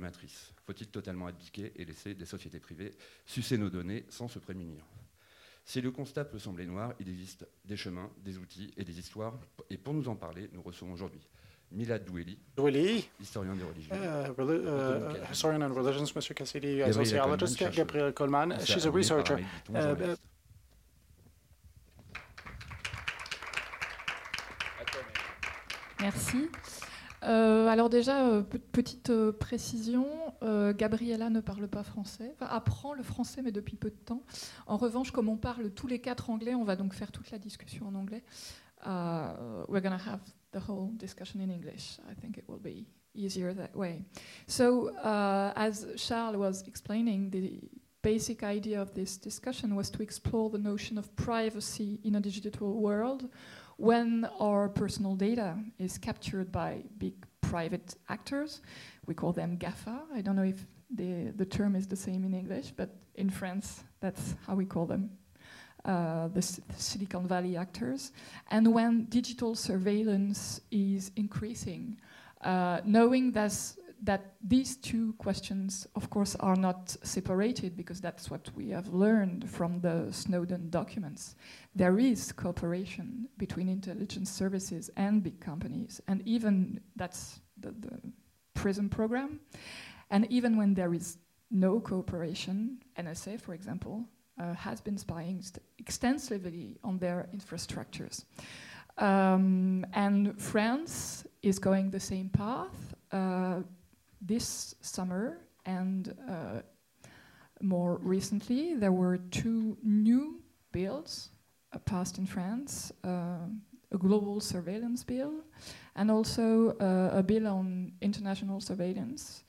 matrice Faut-il totalement abdiquer et laisser des sociétés privées sucer nos données sans se prémunir? Si le constat peut sembler noir, il existe des chemins, des outils et des histoires. Et pour nous en parler, nous recevons aujourd'hui Milad Doueli, Doueli, historien des religions. uh, reli- uh, historian on religions, Mr. Cassidy, a Gabriele sociologist, Coleman, She's a researcher. Uh, journaliste. Merci. Euh, alors déjà, euh, pe- petite euh, précision, Gabriella ne parle pas français, apprend le français mais depuis peu de temps. En revanche, comme on parle tous les quatre anglais, on va donc faire toute la discussion en anglais. Uh, we're going to have the whole discussion in English. I think it will be easier that way. So, uh, as Charles was explaining, the basic idea of this discussion was to explore the notion of privacy in a digital world when our personal data is captured by big private actors. We call them GAFA. I don't know if the, the term is the same in English, but in France, that's how we call them. Uh, the, Silicon Valley actors, and when digital surveillance is increasing, uh, knowing that's, that these two questions, of course, are not separated because that's what we have learned from the Snowden documents there is cooperation between intelligence services and big companies, and even that's the, the PRISM program. And even when there is no cooperation, NSA, for example, uh, has been spying extensively on their infrastructures. Um, and France is going the same path uh, this summer and uh, more recently, there were two new bills uh, passed in France uh, a global surveillance bill and also uh, a bill on international surveillance,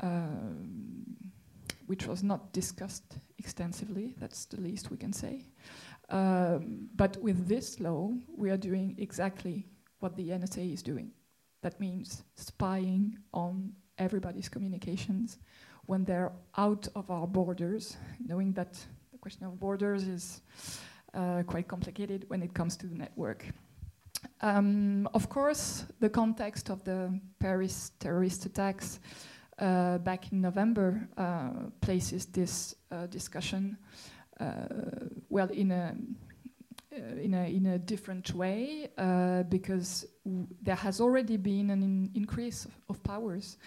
um, which was not discussed extensively, that's the least we can say. Um, but with this law, we are doing exactly what the NSA is doing. That means spying on everybody's communications when they're out of our borders, knowing that the question of borders is uh, quite complicated when it comes to the network. Um, of course, the context of the Paris terrorist attacks uh, back in November uh, places this uh, discussion uh, well in a uh, in a in a different way because there has already been an in- increase of powers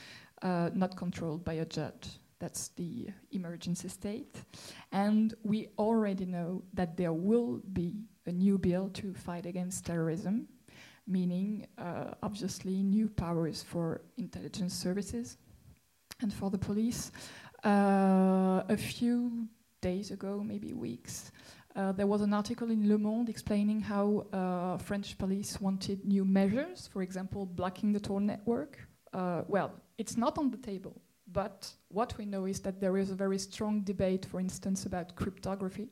uh, not controlled by a judge. That's the emergency state. And we already know that there will be a new bill to fight against terrorism, meaning uh, obviously new powers for intelligence services and for the police. Uh, a few days ago, maybe weeks, uh, there was an article in Le Monde explaining how uh, French police wanted new measures, for example, blocking the Tor network. Uh, well, it's not on the table, but what we know is that there is a very strong debate, for instance, about cryptography.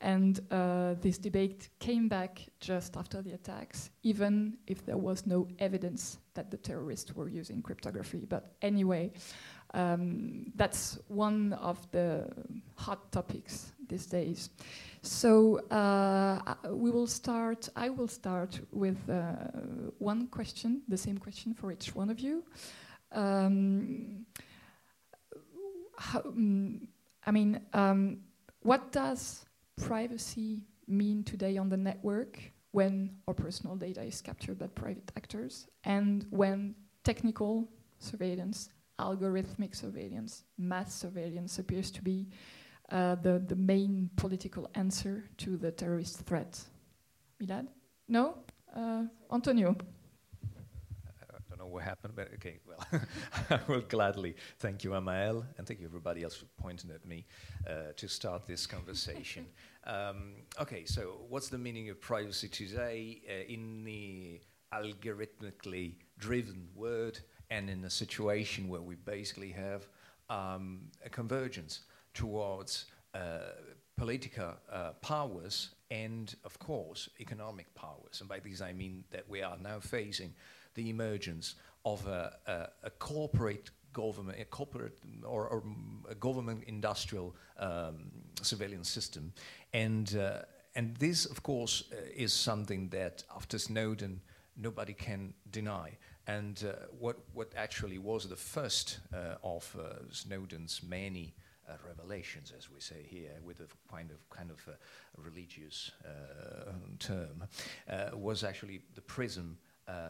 And uh, this debate came back just after the attacks, even if there was no evidence that the terrorists were using cryptography. But anyway, um, that's one of the hot topics these days. So uh, we will start. I will start with uh, one question, the same question for each one of you. Um, how, mm, I mean, um, what does privacy mean today on the network when our personal data is captured by private actors and when technical surveillance, algorithmic surveillance, mass surveillance appears to be uh, the, the main political answer to the terrorist threat? Milad? No? Uh, Antonio? What happened, but okay, well, I will gladly thank you, Amael, and thank you everybody else for pointing at me uh, to start this conversation. um, okay, so what's the meaning of privacy today uh, in the algorithmically driven world and in a situation where we basically have um, a convergence towards uh, political uh, powers and, of course, economic powers. And by these I mean that we are now facing the emergence of a, a, a corporate government, a corporate or, or a government industrial um, surveillance system. And, uh, and this, of course, uh, is something that after Snowden, nobody can deny. And uh, what, what actually was the first uh, of uh, Snowden's many uh, revelations, as we say here, with a kind of kind of religious uh, term, uh, was actually the PRISM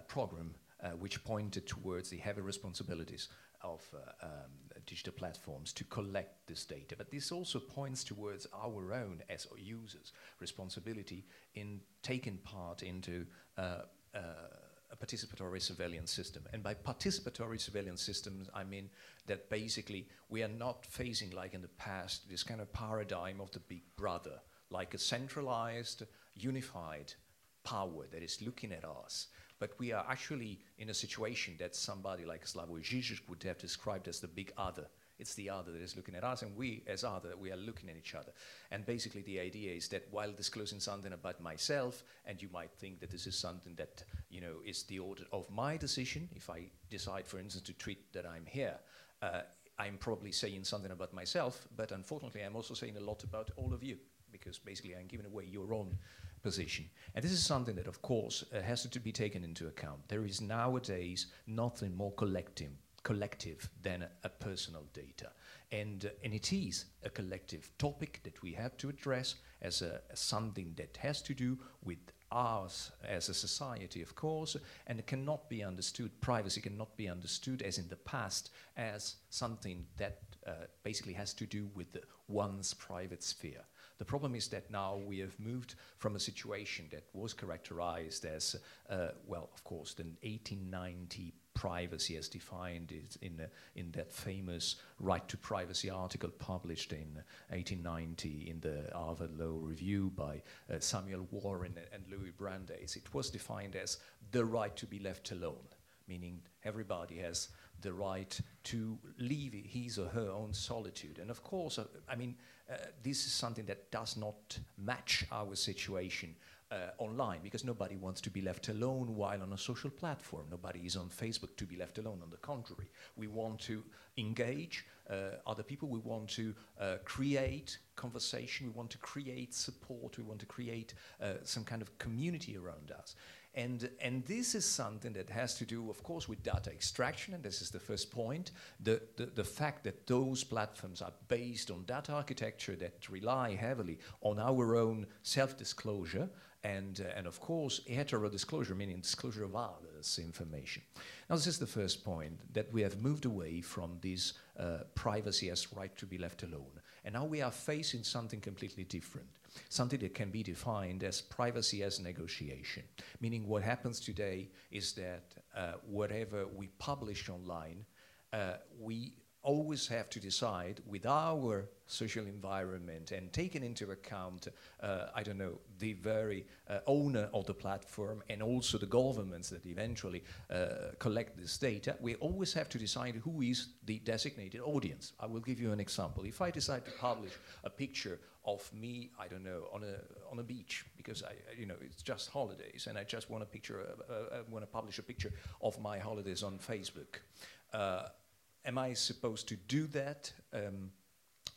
program, which pointed towards the heavy responsibilities of um, digital platforms to collect this data. But this also points towards our own, as users, responsibility in taking part into uh, uh, a participatory surveillance system. And by participatory surveillance systems, I mean that basically we are not facing, like in the past, this kind of paradigm of the big brother, like a centralized, unified power that is looking at us. But we are actually in a situation that somebody like Slavoj Žižek would have described as the big other. It's the other that is looking at us, and we, as other, we are looking at each other. And basically, the idea is that while disclosing something about myself, and you might think that this is something that you know is the order of my decision. If I decide, for instance, to tweet that I'm here, uh, I'm probably saying something about myself, but unfortunately, I'm also saying a lot about all of you because basically, I'm giving away your own position. And this is something that, of course, uh, has to be taken into account. There is nowadays nothing more collective collective than a, a personal data. And, uh, and it is a collective topic that we have to address as, a, as something that has to do with us as a society, of course, and it cannot be understood, privacy cannot be understood as in the past as something that uh, basically has to do with one's private sphere. The problem is that now we have moved from a situation that was characterized as, uh, well, of course, the 1890 privacy as defined in, uh, in that famous right to privacy article published in 1890 in the Harvard Law Review by uh, Samuel Warren and Louis Brandeis. It was defined as the right to be left alone, meaning everybody has the right to leave his or her own solitude. And of course, uh, I mean, uh, this is something that does not match our situation uh, online because nobody wants to be left alone while on a social platform. Nobody is on Facebook to be left alone. On the contrary, we want to engage uh, other people. We want to uh, create conversation. We want to create support. We want to create uh, some kind of community around us. And, and this is something that has to do, of course, with data extraction, and this is the first point. The, the, the fact that those platforms are based on data architecture that rely heavily on our own self disclosure and, uh, and of course, hetero disclosure, meaning disclosure of others' information. Now, this is the first point that we have moved away from this uh, privacy as right to be left alone. And now we are facing something completely different, something that can be defined as privacy as negotiation. Meaning, what happens today is that uh, whatever we publish online, uh, we always have to decide with our social environment and taking into account, uh, I don't know, the very uh, owner of the platform and also the governments that eventually uh, collect this data, we always have to decide who is the designated audience. I will give you an example. If I decide to publish a picture of me, I don't know, on a on a beach because I, you know, it's just holidays, and I just want a picture, uh, uh, want to publish a picture of my holidays on Facebook. Am I supposed to do that? Um,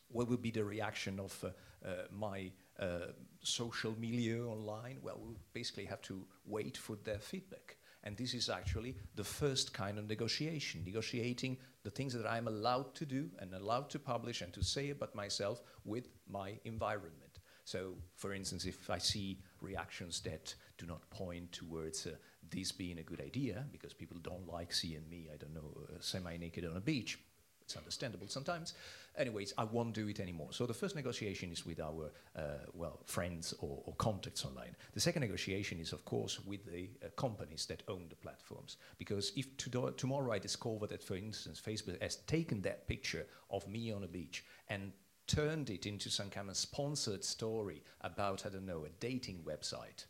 what will be the reaction of uh, uh, my uh, social milieu online? Well, we'll basically have to wait for their feedback. And this is actually the first kind of negotiation, negotiating the things that I'm allowed to do and allowed to publish and to say about myself with my environment. So, for instance, if I see reactions that do not point towards uh, this being a good idea because people don't like seeing me, I don't know, uh, semi naked on a beach. It's understandable sometimes. Anyways, I won't do it anymore. So the first negotiation is with our, uh, well, friends or, or, contacts online. The second negotiation is, of course, with the uh, companies that own the platforms. Because if to tomorrow I discover that, for instance, Facebook has taken that picture of me on a beach and turned it into some kind of sponsored story about, I don't know, a dating website,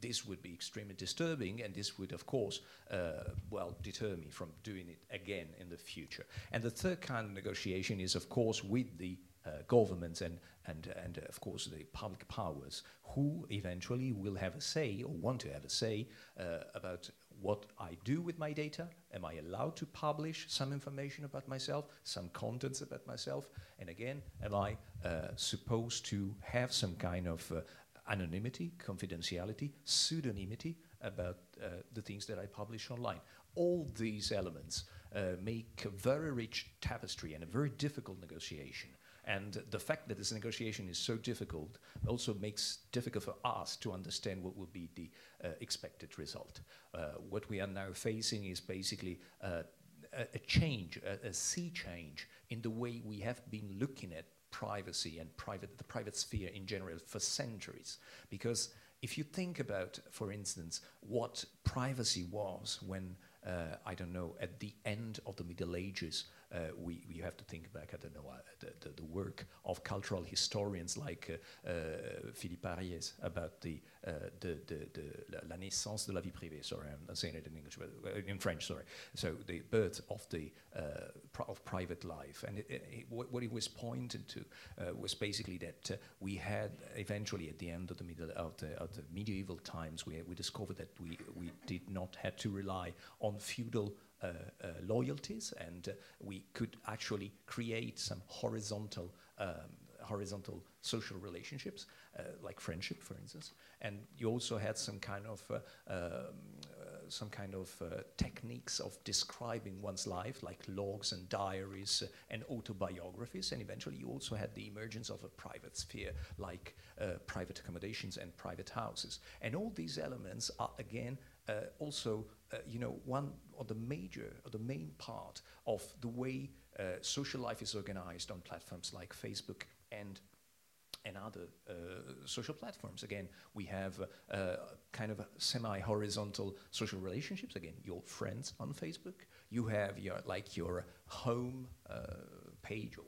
this would be extremely disturbing, and this would, of course, uh, well, deter me from doing it again in the future. And the third kind of negotiation is, of course, with the uh, governments and, and, and uh, of course, the public powers who eventually will have a say or want to have a say uh, about what I do with my data. Am I allowed to publish some information about myself, some contents about myself? And again, am I uh, supposed to have some kind of uh, anonymity, confidentiality, pseudonymity about uh, the things that I publish online. all these elements uh, make a very rich tapestry and a very difficult negotiation. And the fact that this negotiation is so difficult also makes difficult for us to understand what will be the uh, expected result. Uh, what we are now facing is basically uh, a, a, change, a, a sea change in the way we have been looking at privacy and private, the private sphere in general for centuries. Because if you think about, for instance, what privacy was when, uh, I don't know, at the end of the Middle Ages, uh, we, we have to think back, I don't know, uh, the, the, the, work of cultural historians like uh, Philippe Ariès about the, the, the, the, la naissance de la vie privée. Sorry, I'm not saying it in English, but in French, sorry. So the birth of the of private life. And it, it, what, what he was pointing to was basically that we had eventually at the end of the middle of the, of the medieval times, we, we discovered that we, we did not have to rely on feudal uh, uh, loyalties, and uh, we could actually create some horizontal um, horizontal social relationships, uh, like friendship, for instance. And you also had some kind of uh, um, uh, some kind of techniques of describing one's life, like logs and diaries and autobiographies. And eventually, you also had the emergence of a private sphere, like private accommodations and private houses. And all these elements are again also uh, you know, one of the major, or the main part of the way uh, social life is organized on platforms like Facebook and and other uh, social platforms. Again, we have uh, uh, kind of semi-horizontal social relationships. Again, your friends on Facebook. You have your like your home uh, page or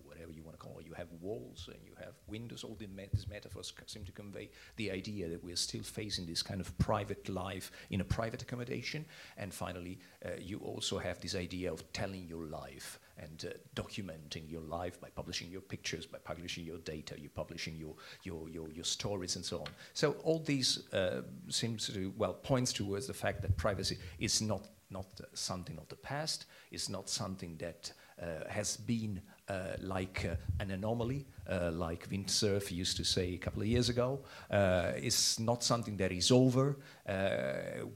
whatever you have walls and you have windows. All the these metaphors seem to convey the idea that we're still facing this kind of private life in a private accommodation. And finally, uh, you also have this idea of telling your life and uh, documenting your life by publishing your pictures, by publishing your data, you publishing your, your, your, your stories and so on. So all these uh, seems to, well, points towards the fact that privacy is not, not something of the past, it's not something that uh, has been uh, like uh, an anomaly, uh, like Vint Cerf used to say a couple of years ago. it's not something that is over.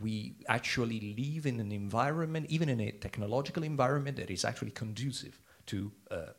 we actually live in an environment, even in a technological environment, that is actually conducive to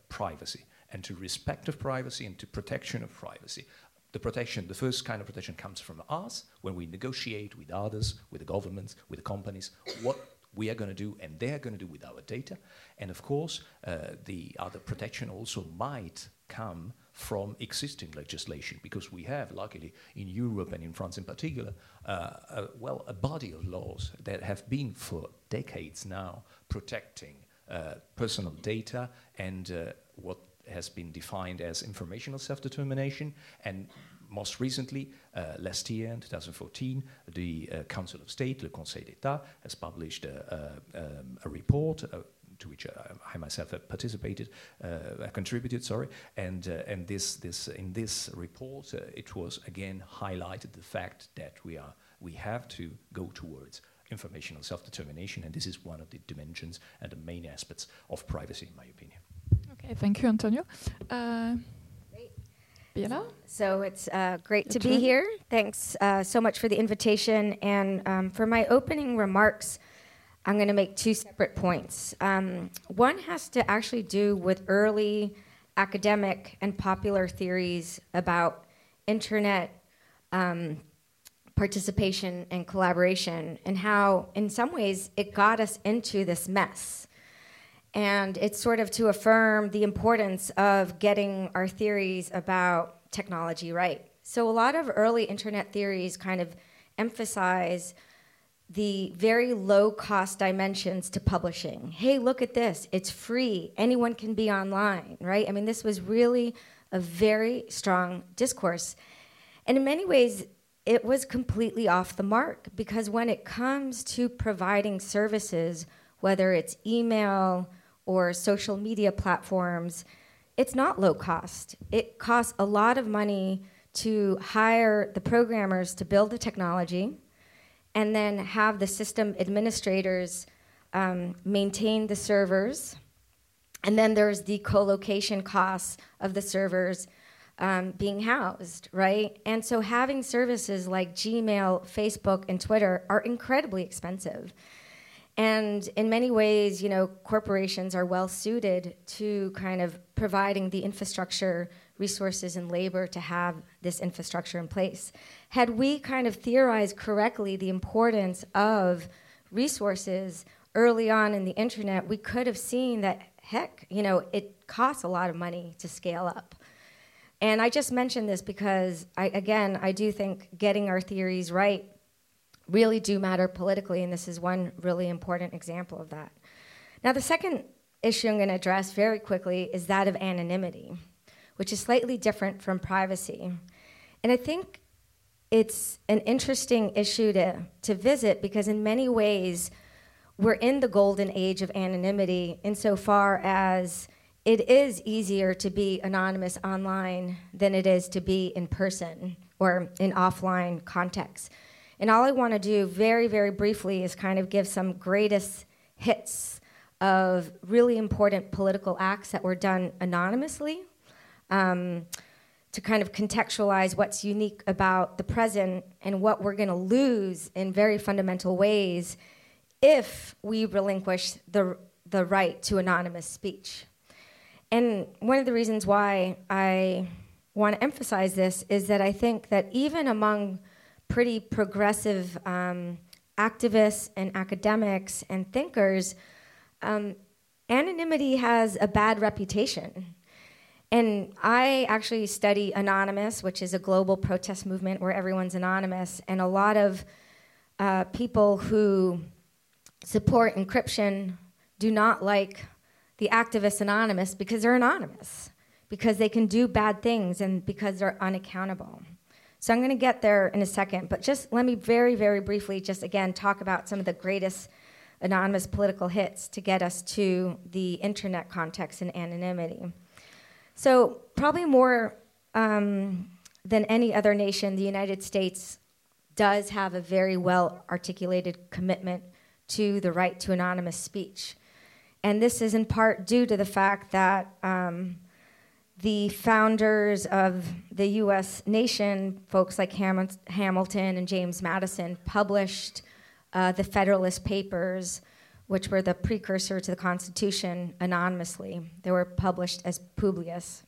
privacy and to respect of privacy and to protection of privacy the protection, the first kind of protection comes from us when we negotiate with others, with the governments, with the companies, what we are going to do and they are going to do with our data. And of course, uh, the other protection also might come from existing legislation because we have, luckily, in Europe and in France in particular, uh, a, well, a body of laws that have been for decades now protecting uh, personal data and uh, what has been defined as informational self-determination and most recently, uh, last year, in 2014, the uh, Council of State, le Conseil d'État, has published a, a, um, a report uh, to which I myself have participated, uh, contributed, sorry, and uh, and this this in this report uh, it was again highlighted the fact that we are we have to go towards informational self-determination, and this is one of the dimensions and the main aspects of privacy, in my opinion. Okay, thank you, Antonio. So it's uh, great to be here. Thanks uh, so much for the invitation. And um, for my opening remarks, I'm going to make two separate points. Um, one has to actually do with early academic and popular theories about internet um, participation and collaboration, and how, in some ways, it got us into this mess and it's sort of to affirm the importance of getting our theories about technology right. So, a lot of early internet theories kind of emphasize the very low cost dimensions to publishing. Hey, look at this, it's free, anyone can be online, right? I mean, this was really a very strong discourse. And in many ways, it was completely off the mark because when it comes to providing services, whether it's email, or social media platforms, it's not low cost. It costs a lot of money to hire the programmers to build the technology and then have the system administrators um, maintain the servers. And then there's the co location costs of the servers um, being housed, right? And so having services like Gmail, Facebook, and Twitter are incredibly expensive. And in many ways, you know, corporations are well suited to kind of providing the infrastructure, resources, and labor to have this infrastructure in place. Had we kind of theorized correctly the importance of resources early on in the internet, we could have seen that, heck, you know, it costs a lot of money to scale up. And I just mentioned this because, I, again, I do think getting our theories right really do matter politically, and this is one really important example of that. Now, the second issue I'm going to address very quickly is that of anonymity, which is slightly different from privacy. And I think it's an interesting issue to, to visit because, in many ways, we're in the golden age of anonymity insofar as it is easier to be anonymous online than it is to be in person or in offline context. And all I want to do very, very briefly is kind of give some greatest hits of really important political acts that were done anonymously um, to kind of contextualize what's unique about the present and what we're going to lose in very fundamental ways if we relinquish the, the right to anonymous speech. And one of the reasons why I want to emphasize this is that I think that even among pretty progressive um, activists and academics and thinkers, um, anonymity has a bad reputation. And I actually study Anonymous, which is a global protest movement where everyone's anonymous, and a lot of uh, people who support encryption do not like the activists Anonymous because they're anonymous, because they can do bad things, and because they're unaccountable. So I'm going to get there in a second, but just let me very, very briefly just again talk about some of the greatest anonymous political hits to get us to the internet context and anonymity. So, probably more um, than any other nation, the United States does have a very well articulated commitment to the right to anonymous speech. And this is in part due to the fact that um, the founders of the US nation, folks like Ham- Hamilton and James Madison, published uh, the Federalist Papers, which were the precursor to the Constitution, anonymously. They were published as Publius.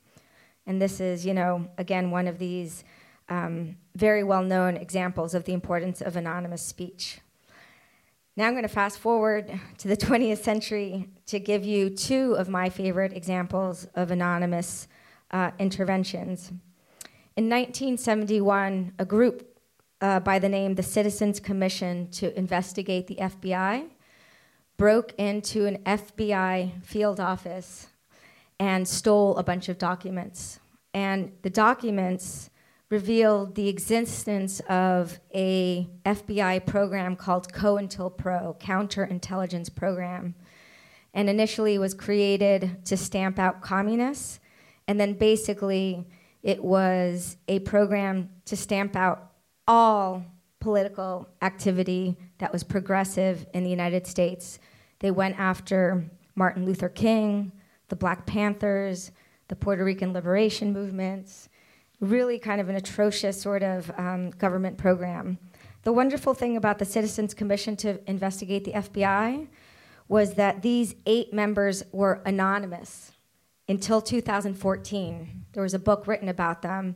And this is, you know, again, one of these um, very well known examples of the importance of anonymous speech. Now I'm going to fast forward to the 20th century to give you two of my favorite examples of anonymous uh, interventions. In 1971, a group uh, by the name the Citizens Commission to investigate the FBI broke into an FBI field office and stole a bunch of documents. And the documents revealed the existence of a FBI program called COINTELPRO, Counterintelligence Program, and initially was created to stamp out communists and then basically, it was a program to stamp out all political activity that was progressive in the United States. They went after Martin Luther King, the Black Panthers, the Puerto Rican liberation movements, really kind of an atrocious sort of um, government program. The wonderful thing about the Citizens Commission to investigate the FBI was that these eight members were anonymous until 2014. There was a book written about them,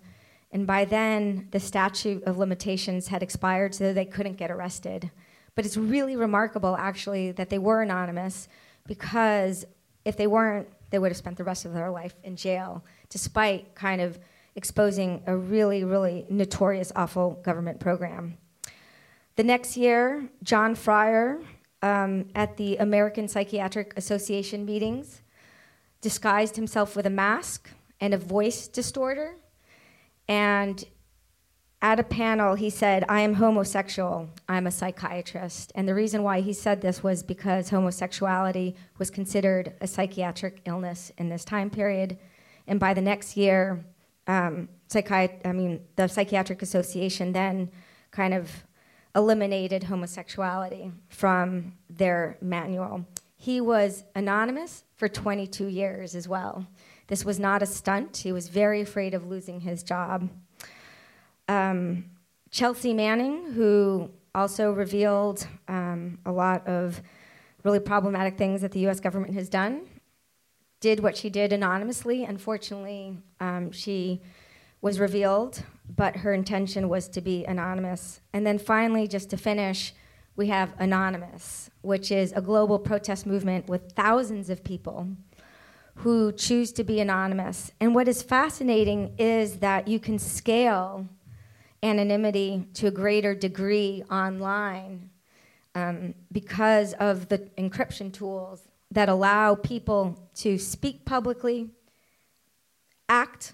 and by then the statute of limitations had expired, so they couldn't get arrested. But it's really remarkable, actually, that they were anonymous because if they weren't, they would have spent the rest of their life in jail, despite kind of exposing a really, really notorious, awful government program. The next year, John Fryer, um, at the American Psychiatric Association meetings, disguised himself with a mask and a voice distorter. And at a panel, he said, I am homosexual, I'm a psychiatrist. And the reason why he said this was because homosexuality was considered a psychiatric illness in this time period. And by the next year, um, I mean, the Psychiatric Association then kind of eliminated homosexuality from their manual. He was anonymous for 22 years as well. This was not a stunt. He was very afraid of losing his job. Um, Chelsea Manning, who also revealed um, a lot of really problematic things that the US government has done. Did what she did anonymously. Unfortunately, um, she was revealed, but her intention was to be anonymous. And then finally, just to finish, we have Anonymous, which is a global protest movement with thousands of people who choose to be anonymous. And what is fascinating is that you can scale anonymity to a greater degree online um, because of the encryption tools that allow people to speak publicly, act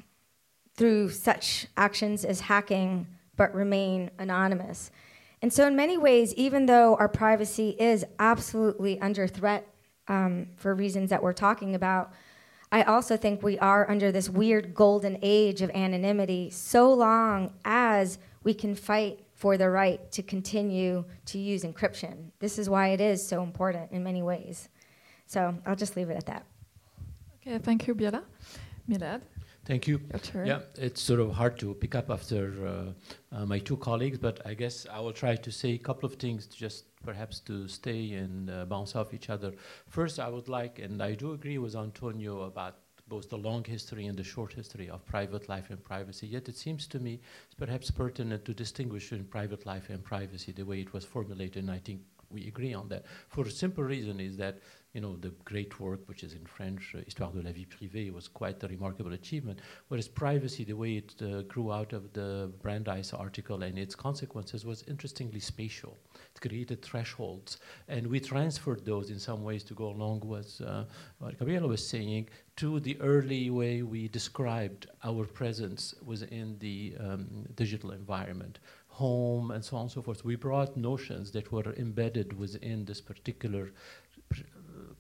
through such actions as hacking, but remain anonymous. And so, in many ways, even though our privacy is absolutely under threat um, for reasons that we're talking about, I also think we are under this weird golden age of anonymity so long as we can fight for the right to continue to use encryption. This is why it is so important in many ways. So I'll just leave it at that. Okay, thank you, Biella. Milad. Thank you. Yeah, it's sort of hard to pick up after uh, uh, my two colleagues, but I guess I will try to say a couple of things just perhaps to stay and uh, bounce off each other. First, I would like, and I do agree with Antonio about both the long history and the short history of private life and privacy. Yet it seems to me it's perhaps pertinent to distinguish in private life and privacy the way it was formulated, and I think we agree on that. For a simple reason is that you know, the great work, which is in French, uh, Histoire de la vie privée, was quite a remarkable achievement. Whereas privacy, the way it uh, grew out of the Brandeis article and its consequences, was interestingly spatial. It created thresholds, and we transferred those in some ways to go along with uh, what Gabriella was saying to the early way we described our presence within the um, digital environment home and so on and so forth. We brought notions that were embedded within this particular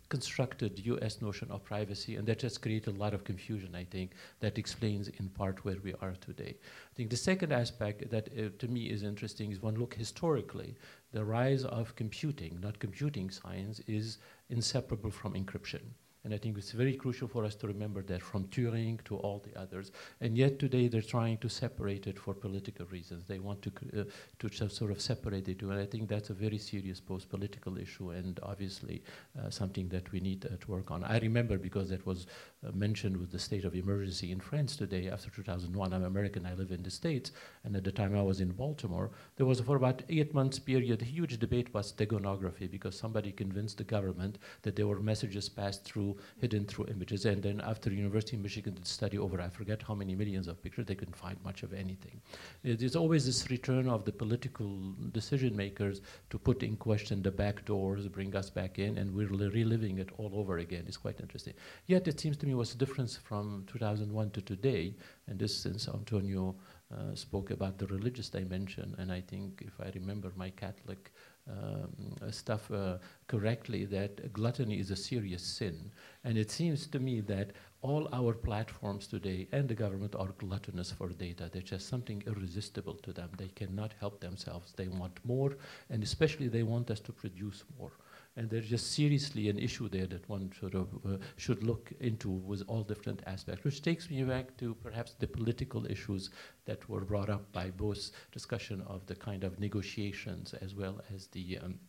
constructed US notion of privacy, and that just created a lot of confusion, I think, that explains in part where we are today. I think the second aspect that uh, to me is interesting is one look historically, the rise of computing, not computing science, is inseparable from encryption. And I think it's very crucial for us to remember that from Turing to all the others. And yet today they're trying to separate it for political reasons. They want to, uh, to sort of separate the two. And I think that's a very serious post political issue and obviously uh, something that we need uh, to work on. I remember because that was uh, mentioned with the state of emergency in France today after 2001. I'm American, I live in the States. And at the time I was in Baltimore, there was for about eight months period, a huge debate was steganography because somebody convinced the government that there were messages passed through hidden through images. And then after University of Michigan did study over, I forget how many millions of pictures, they couldn't find much of anything. There's always this return of the political decision makers to put in question the back doors, bring us back in, and we're reliving it all over again. It's quite interesting. Yet it seems to me the difference from 2001 to today, and this since Antonio uh, spoke about the religious dimension, and I think if I remember my Catholic um, stuff uh, correctly that gluttony is a serious sin. And it seems to me that all our platforms today and the government are gluttonous for data. There's just something irresistible to them. They cannot help themselves. They want more, and especially they want us to produce more. And there's just seriously an issue there that one sort of uh, should look into with all different aspects, which takes me back to perhaps the political issues that were brought up by both discussion of the kind of negotiations as well as the um,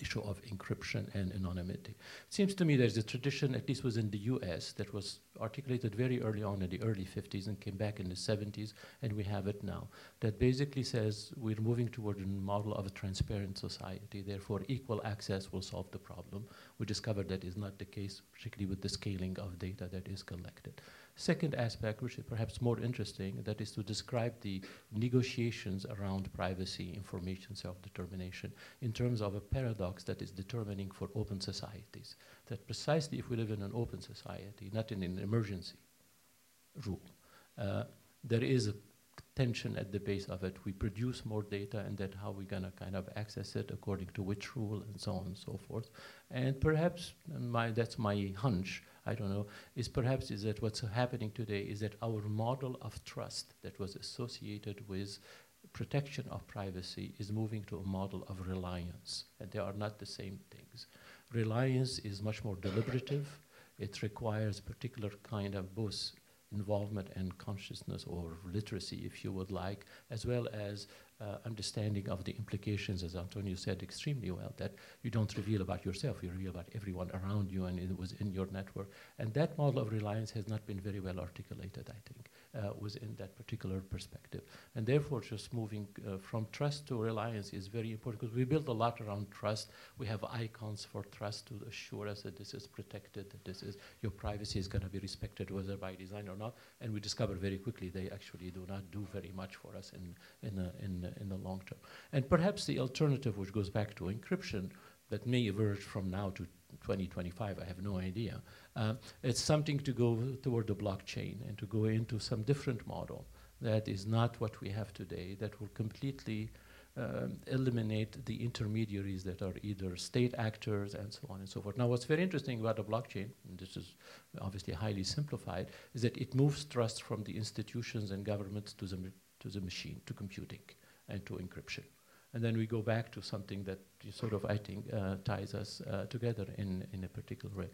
issue of encryption and anonymity. It seems to me there's a tradition, at least within the US, that was articulated very early on in the early 50s and came back in the 70s, and we have it now, that basically says we're moving toward a model of a transparent society, therefore equal access will solve the problem. We discovered that is not the case, particularly with the scaling of data that is collected. Second aspect, which is perhaps more interesting, that is to describe the negotiations around privacy, information self-determination, in terms of a paradox that is determining for open societies. That precisely if we live in an open society, not in an emergency rule, uh, there is a tension at the base of it. We produce more data, and that how we're gonna kind of access it according to which rule, and so on and so forth. And perhaps my, that's my hunch I don't know, is perhaps is that what's happening today is that our model of trust that was associated with protection of privacy is moving to a model of reliance, and they are not the same things. Reliance is much more deliberative. It requires particular kind of both involvement and consciousness or literacy, if you would like, as well as uh, understanding of the implications, as Antonio said extremely well, that you don't reveal about yourself, you reveal about everyone around you and it was in your network. And that model of reliance has not been very well articulated, I think, uh, within that particular perspective. And therefore, just moving uh, from trust to reliance is very important because we build a lot around trust. We have icons for trust to assure us that this is protected, that this is your privacy is going to be respected, whether by design or not. And we discover very quickly they actually do not do very much for us in, in, in, in the long term. And perhaps the alternative, which goes back to encryption, that may emerge from now to 2025, I have no idea. Uh, it's something to go toward the blockchain and to go into some different model that is not what we have today, that will completely um, eliminate the intermediaries that are either state actors and so on and so forth. Now, what's very interesting about the blockchain, and this is obviously highly simplified, is that it moves trust from the institutions and governments to the, to the machine, to computing, and to encryption. And then we go back to something that sort of, I think, uh, ties us uh, together in, in a particular way.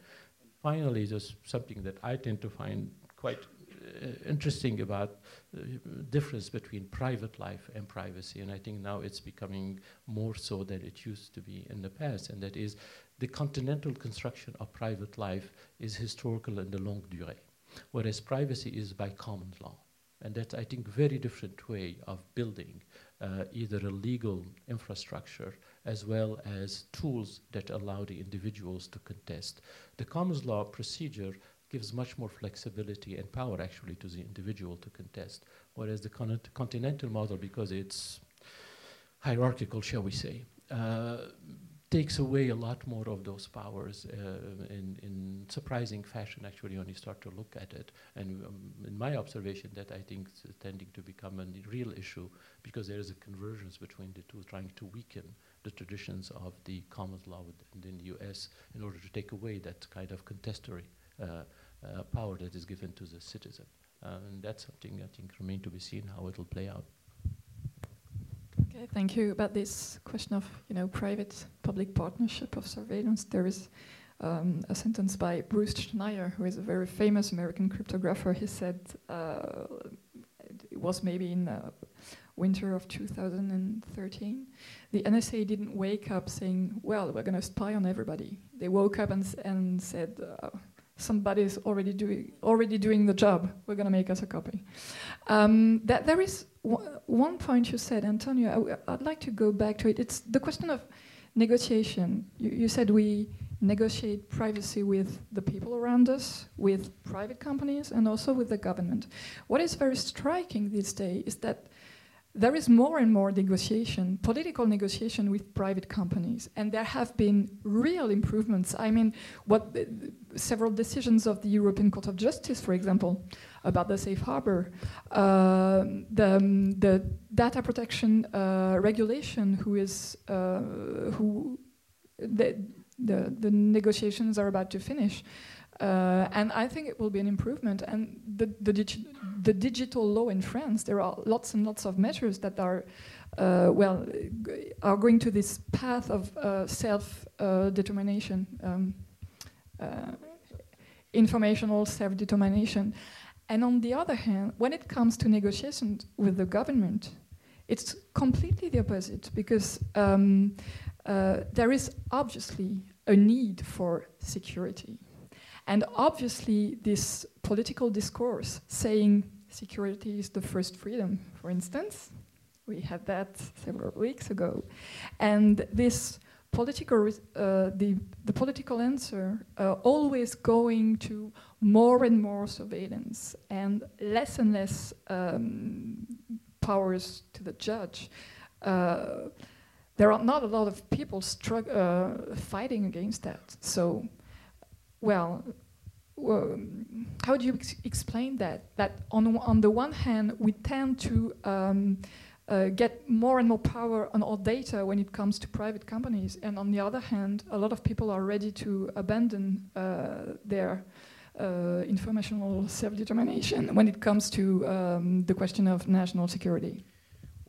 Finally, just something that I tend to find quite uh, interesting about the difference between private life and privacy, and I think now it's becoming more so than it used to be in the past, and that is the continental construction of private life is historical and de longue durée, whereas privacy is by common law. And that's, I think, very different way of building uh, either a legal infrastructure as well as tools that allow the individuals to contest. The commons law procedure gives much more flexibility and power actually to the individual to contest, whereas the con continental model, because it's hierarchical, shall we say, uh, takes away a lot more of those powers uh, in, in surprising fashion, actually, when you start to look at it. And um, in my observation, that I think is tending to become a real issue because there is a convergence between the two, trying to weaken the traditions of the common law in the US in order to take away that kind of contestory uh, uh, power that is given to the citizen. Uh, and that's something I think remains to be seen how it will play out. Okay, thank you. About this question of you know private-public partnership of surveillance, there is um, a sentence by Bruce Schneier, who is a very famous American cryptographer. He said uh, it was maybe in the winter of 2013. The NSA didn't wake up saying, "Well, we're going to spy on everybody." They woke up and, and said. Uh, somebody's already doing already doing the job. We're going to make us a copy. Um, that there is one point you said, Antonio. I w- I'd like to go back to it. It's the question of negotiation. You, you said we negotiate privacy with the people around us, with private companies, and also with the government. What is very striking these days is that there is more and more negotiation, political negotiation with private companies, and there have been real improvements. I mean, what several decisions of the European Court of Justice, for example, about the safe harbor, uh, the, um, the data protection uh, regulation, who is uh, who the, the the negotiations are about to finish. Uh, and I think it will be an improvement. And the, the, digi the, digital law in France, there are lots and lots of measures that are, uh, well, are going to this path of uh, self-determination, um, uh, informational self-determination. And on the other hand, when it comes to negotiations with the government, it's completely the opposite because um, uh, there is obviously a need for security and obviously, this political discourse saying security is the first freedom, for instance, we had that several weeks ago, and this political, uh, the, the political answer uh, always going to more and more surveillance and less and less um, powers to the judge. Uh, there are not a lot of people uh, fighting against that. So well, how do you ex explain that? That on, on the one hand, we tend to um, uh, get more and more power on our data when it comes to private companies, and on the other hand, a lot of people are ready to abandon uh, their uh, informational self-determination when it comes to um, the question of national security.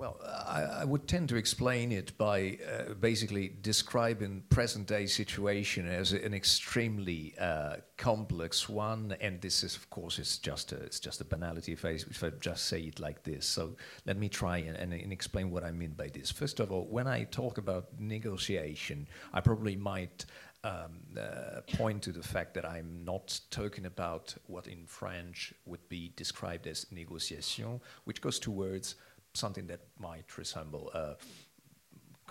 Well, I, I, would tend to explain it by uh, basically describing present-day situation as an extremely uh, complex one, and this is, of course, it's just a, it's just a banality if I, if I just say it like this. So let me try and, and, and explain what I mean by this. First of all, when I talk about negotiation, I probably might um, uh, point to the fact that I'm not talking about what in French would be described as négociation, which goes towards something that might resemble a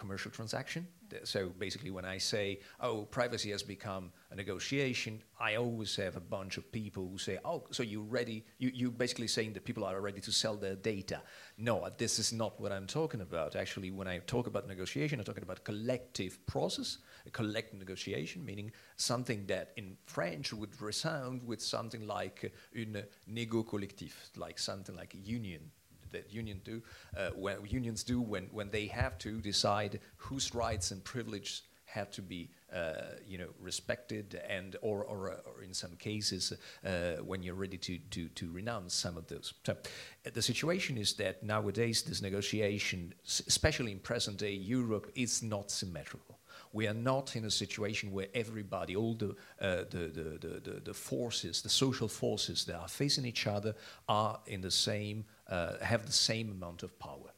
commercial transaction. So basically, when I say, "Oh, privacy has become a negotiation," I always have a bunch of people who say, "Oh, so you're ready? You you basically saying that people are ready to sell their data?" No, this is not what I'm talking about. Actually, when I talk about negotiation, I'm talking about collective process, a collective negotiation, meaning something that in French would resound with something like uh, une négo collectif, like something like a union that union do, uh, when unions do when, when they have to decide whose rights and privileges have to be uh, you know respected and or, or, or in some cases uh, when you're ready to, to, to renounce some of those. So uh, the situation is that nowadays this negotiation especially in present day Europe is not symmetrical. We are not in a situation where everybody, all the, uh, the, the, the, the, forces, the social forces that are facing each other, are in the same, have the same amount of power.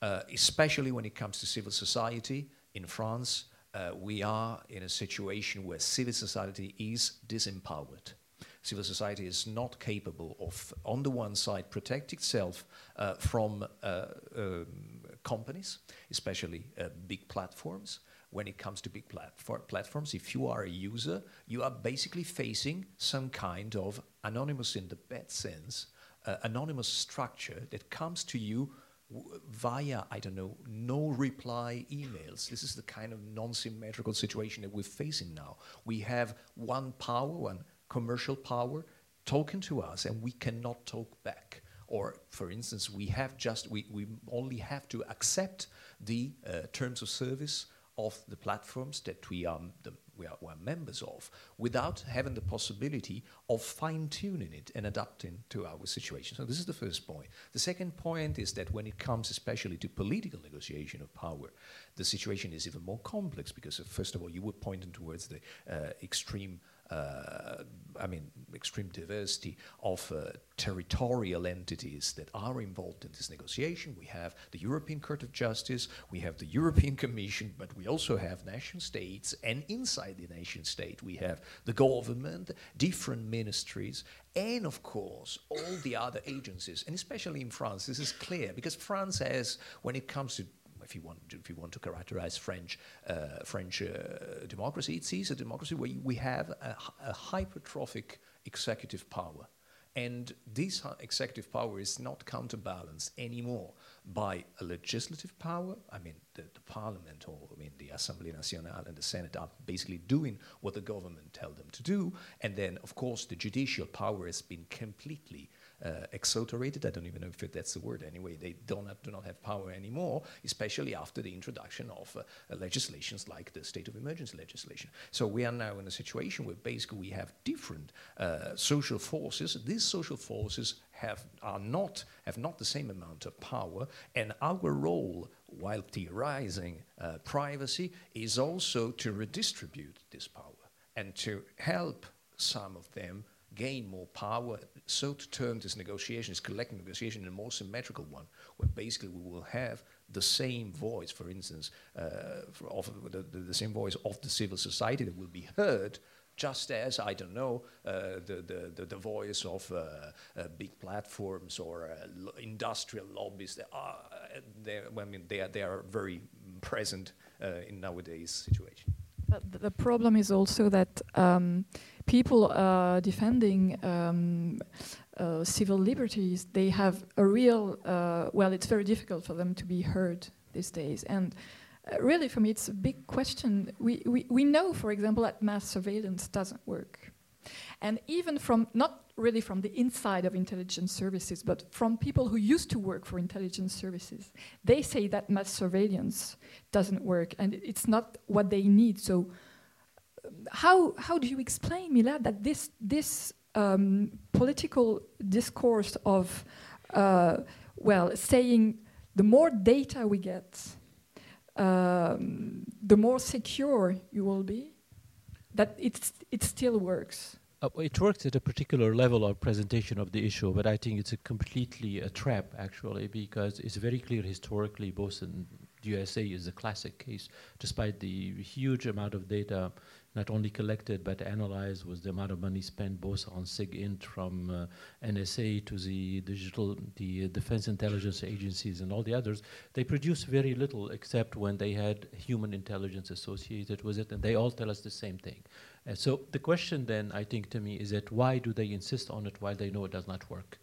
Uh, especially when it comes to civil society in France, uh, we are in a situation where civil society is disempowered civil society is not capable of, on the one side, protect itself uh, from uh, um, companies, especially uh, big platforms, when it comes to big platforms. If you are a user, you are basically facing some kind of anonymous in the bad sense, uh, anonymous structure that comes to you via, I don't know, no reply emails. This is the kind of non symmetrical situation that we're facing now. We have one power, one commercial power, talking to us, and we cannot talk back. Or, for instance, we have just, we, we only have to accept the uh, terms of service of the platforms that we are, the, we are, we are members of without having the possibility of fine tuning it and adapting to our situation. So, this is the first point. The second point is that when it comes especially to political negotiation of power, the situation is even more complex because, first of all, you were pointing towards the uh, extreme I mean, extreme diversity of uh, territorial entities that are involved in this negotiation. We have the European Court of Justice, we have the European Commission, but we also have nation states, and inside the nation state, we have the government, different ministries, and of course, all the other agencies. And especially in France, this is clear because France has, when it comes to if you want, if you want to characterize French uh, French uh, democracy, it is a democracy where we have a, a hypertrophic executive power. And this executive power is not counterbalanced anymore by a legislative power. I mean, the, the, parliament or I mean, the Assemblée Nationale and the Senate are basically doing what the government tell them to do. And then, of course, the judicial power has been completely uh, exoterated. I don't even know if that's the word anyway. They do not, do not have power anymore, especially after the introduction of uh, legislations like the state of emergency legislation. So we are now in a situation where basically we have different uh, social forces. These social forces have, are not, have not the same amount of power, and our role while theorizing uh, privacy is also to redistribute this power and to help some of them gain more power, so to turn this negotiation, this collective negotiation, in a more symmetrical one, where basically we will have the same voice, for instance, uh, for of the, the, the, same voice of the civil society that will be heard, just as, I don't know, uh, the, the, the, voice of uh, uh big platforms or uh, industrial lobbies. That are, I mean, they are, they are very present uh, in nowadays situation. But the problem is also that um, people uh, defending um, uh, civil liberties, they have a real, uh, well, it's very difficult for them to be heard these days. And uh, really, for me, it's a big question. We, we, we know, for example, that mass surveillance doesn't work. And even from, not really from the inside of intelligence services, but from people who used to work for intelligence services, they say that mass surveillance doesn't work and it's not what they need. So, how, how do you explain, Milad, that this, this um, political discourse of, uh, well, saying the more data we get, um, the more secure you will be, that it's, it still works. Uh, it works at a particular level of presentation of the issue, but I think it's a completely a trap actually because it's very clear historically, both in the USA is a classic case, despite the huge amount of data not only collected but analyzed was the amount of money spent both on SIGINT from uh, NSA to the digital, the uh, defense intelligence agencies and all the others. They produce very little except when they had human intelligence associated with it, and they all tell us the same thing. Uh, so the question then, I think, to me, is that why do they insist on it while they know it does not work?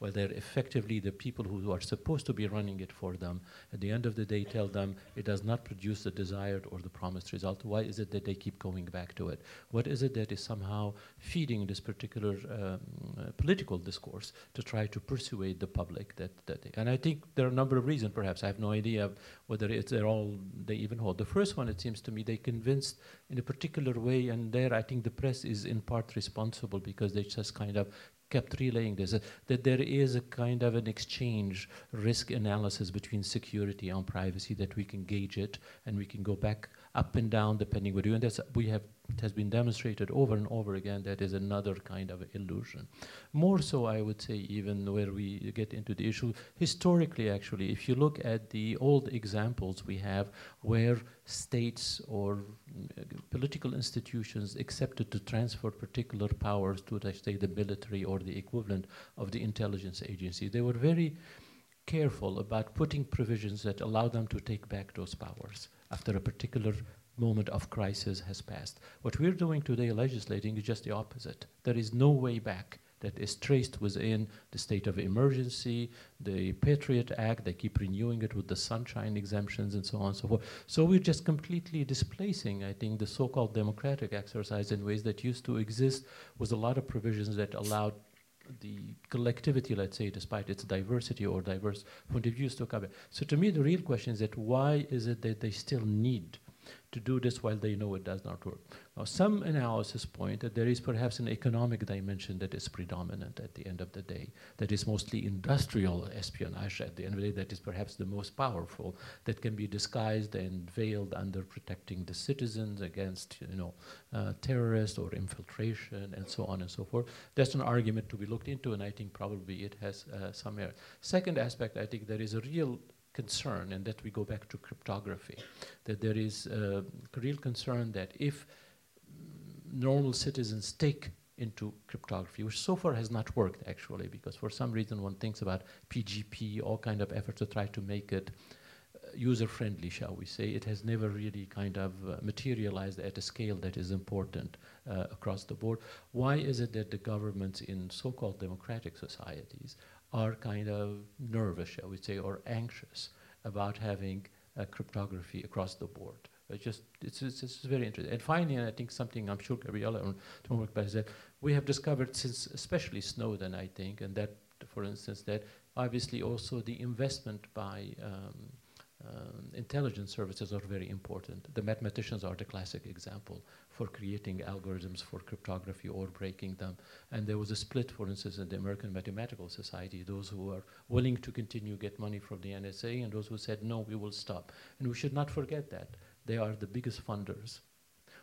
Well, they're effectively the people who are supposed to be running it for them. At the end of the day, tell them it does not produce the desired or the promised result. Why is it that they keep going back to it? What is it that is somehow feeding this particular um, uh, political discourse to try to persuade the public that, that they, and I think there are a number of reasons, perhaps. I have no idea whether it's they're all they even hold. The first one, it seems to me, they convinced in a particular way, and there I think the press is in part responsible because they just kind of kept relaying this uh, that there is a kind of an exchange risk analysis between security and privacy that we can gauge it and we can go back up and down depending what you and that's we have it has been demonstrated over and over again that is another kind of illusion. More so, I would say, even where we get into the issue, historically, actually, if you look at the old examples we have where states or uh, political institutions accepted to transfer particular powers to, let's say, the military or the equivalent of the intelligence agency, they were very careful about putting provisions that allow them to take back those powers after a particular moment of crisis has passed. What we're doing today, legislating, is just the opposite. There is no way back that is traced within the state of emergency, the Patriot Act, they keep renewing it with the sunshine exemptions and so on and so forth. So we're just completely displacing, I think, the so-called democratic exercise in ways that used to exist with a lot of provisions that allowed the collectivity, let's say, despite its diversity or diverse point of views to cover. So to me, the real question is that why is it that they still need to do this while they know it does not work. Now, some analysis point that there is perhaps an economic dimension that is predominant at the end of the day, that is mostly industrial espionage at the end of the day, that is perhaps the most powerful, that can be disguised and veiled under protecting the citizens against, you know, uh, terrorists or infiltration and so on and so forth. That's an argument to be looked into, and I think probably it has uh, some merit. Second aspect, I think there is a real concern, and that we go back to cryptography, that there is a real concern that if normal citizens take into cryptography, which so far has not worked actually, because for some reason one thinks about PGP, all kind of efforts to try to make it uh, user-friendly, shall we say. It has never really kind of uh, materialized at a scale that is important uh, across the board. Why is it that the governments in so-called democratic societies are kind of nervous, shall we say, or anxious about having cryptography across the board. It's just it's, it's, it's, very interesting. And finally, and I think something I'm sure Gabriella or Tom work is that we have discovered since, especially Snowden, I think, and that, for instance, that obviously also the investment by um, um, intelligence services are very important. The mathematicians are the classic example for creating algorithms for cryptography or breaking them. And there was a split, for instance, in the American Mathematical Society, those who were willing to continue get money from the NSA and those who said, no, we will stop. And we should not forget that. They are the biggest funders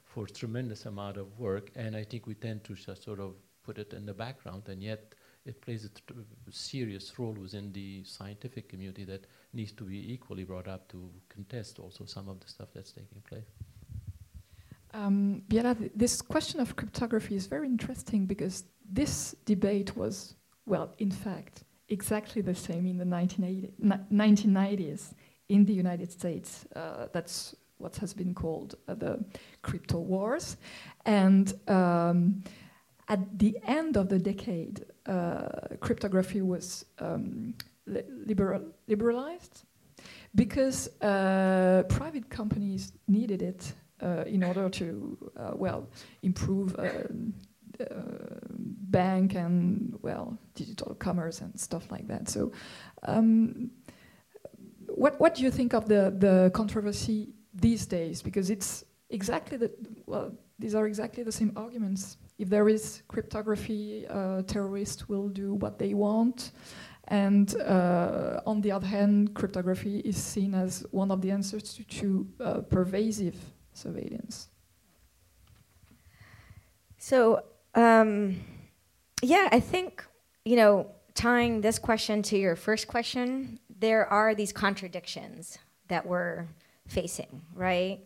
for tremendous amount of work. And I think we tend to just sort of put it in the background, and yet it plays a serious role within the scientific community that needs to be equally brought up to contest also some of the stuff that's taking place. Um, Biella, th this question of cryptography is very interesting because this debate was, well, in fact, exactly the same in the 1980, 1990s in the United States. Uh, that's what has been called uh, the crypto wars. And um, at the end of the decade, uh, cryptography was um, li liberal liberalized because uh, private companies needed it in order to, uh, well, improve um, bank and, well, digital commerce and stuff like that. So um, what, what do you think of the, the controversy these days? Because it's exactly the, well, these are exactly the same arguments. If there is cryptography, uh, terrorists will do what they want. And uh, on the other hand, cryptography is seen as one of the answers to, to uh, pervasive surveillance. So, um, yeah, I think, you know, tying this question to your first question, there are these contradictions that we're facing, right?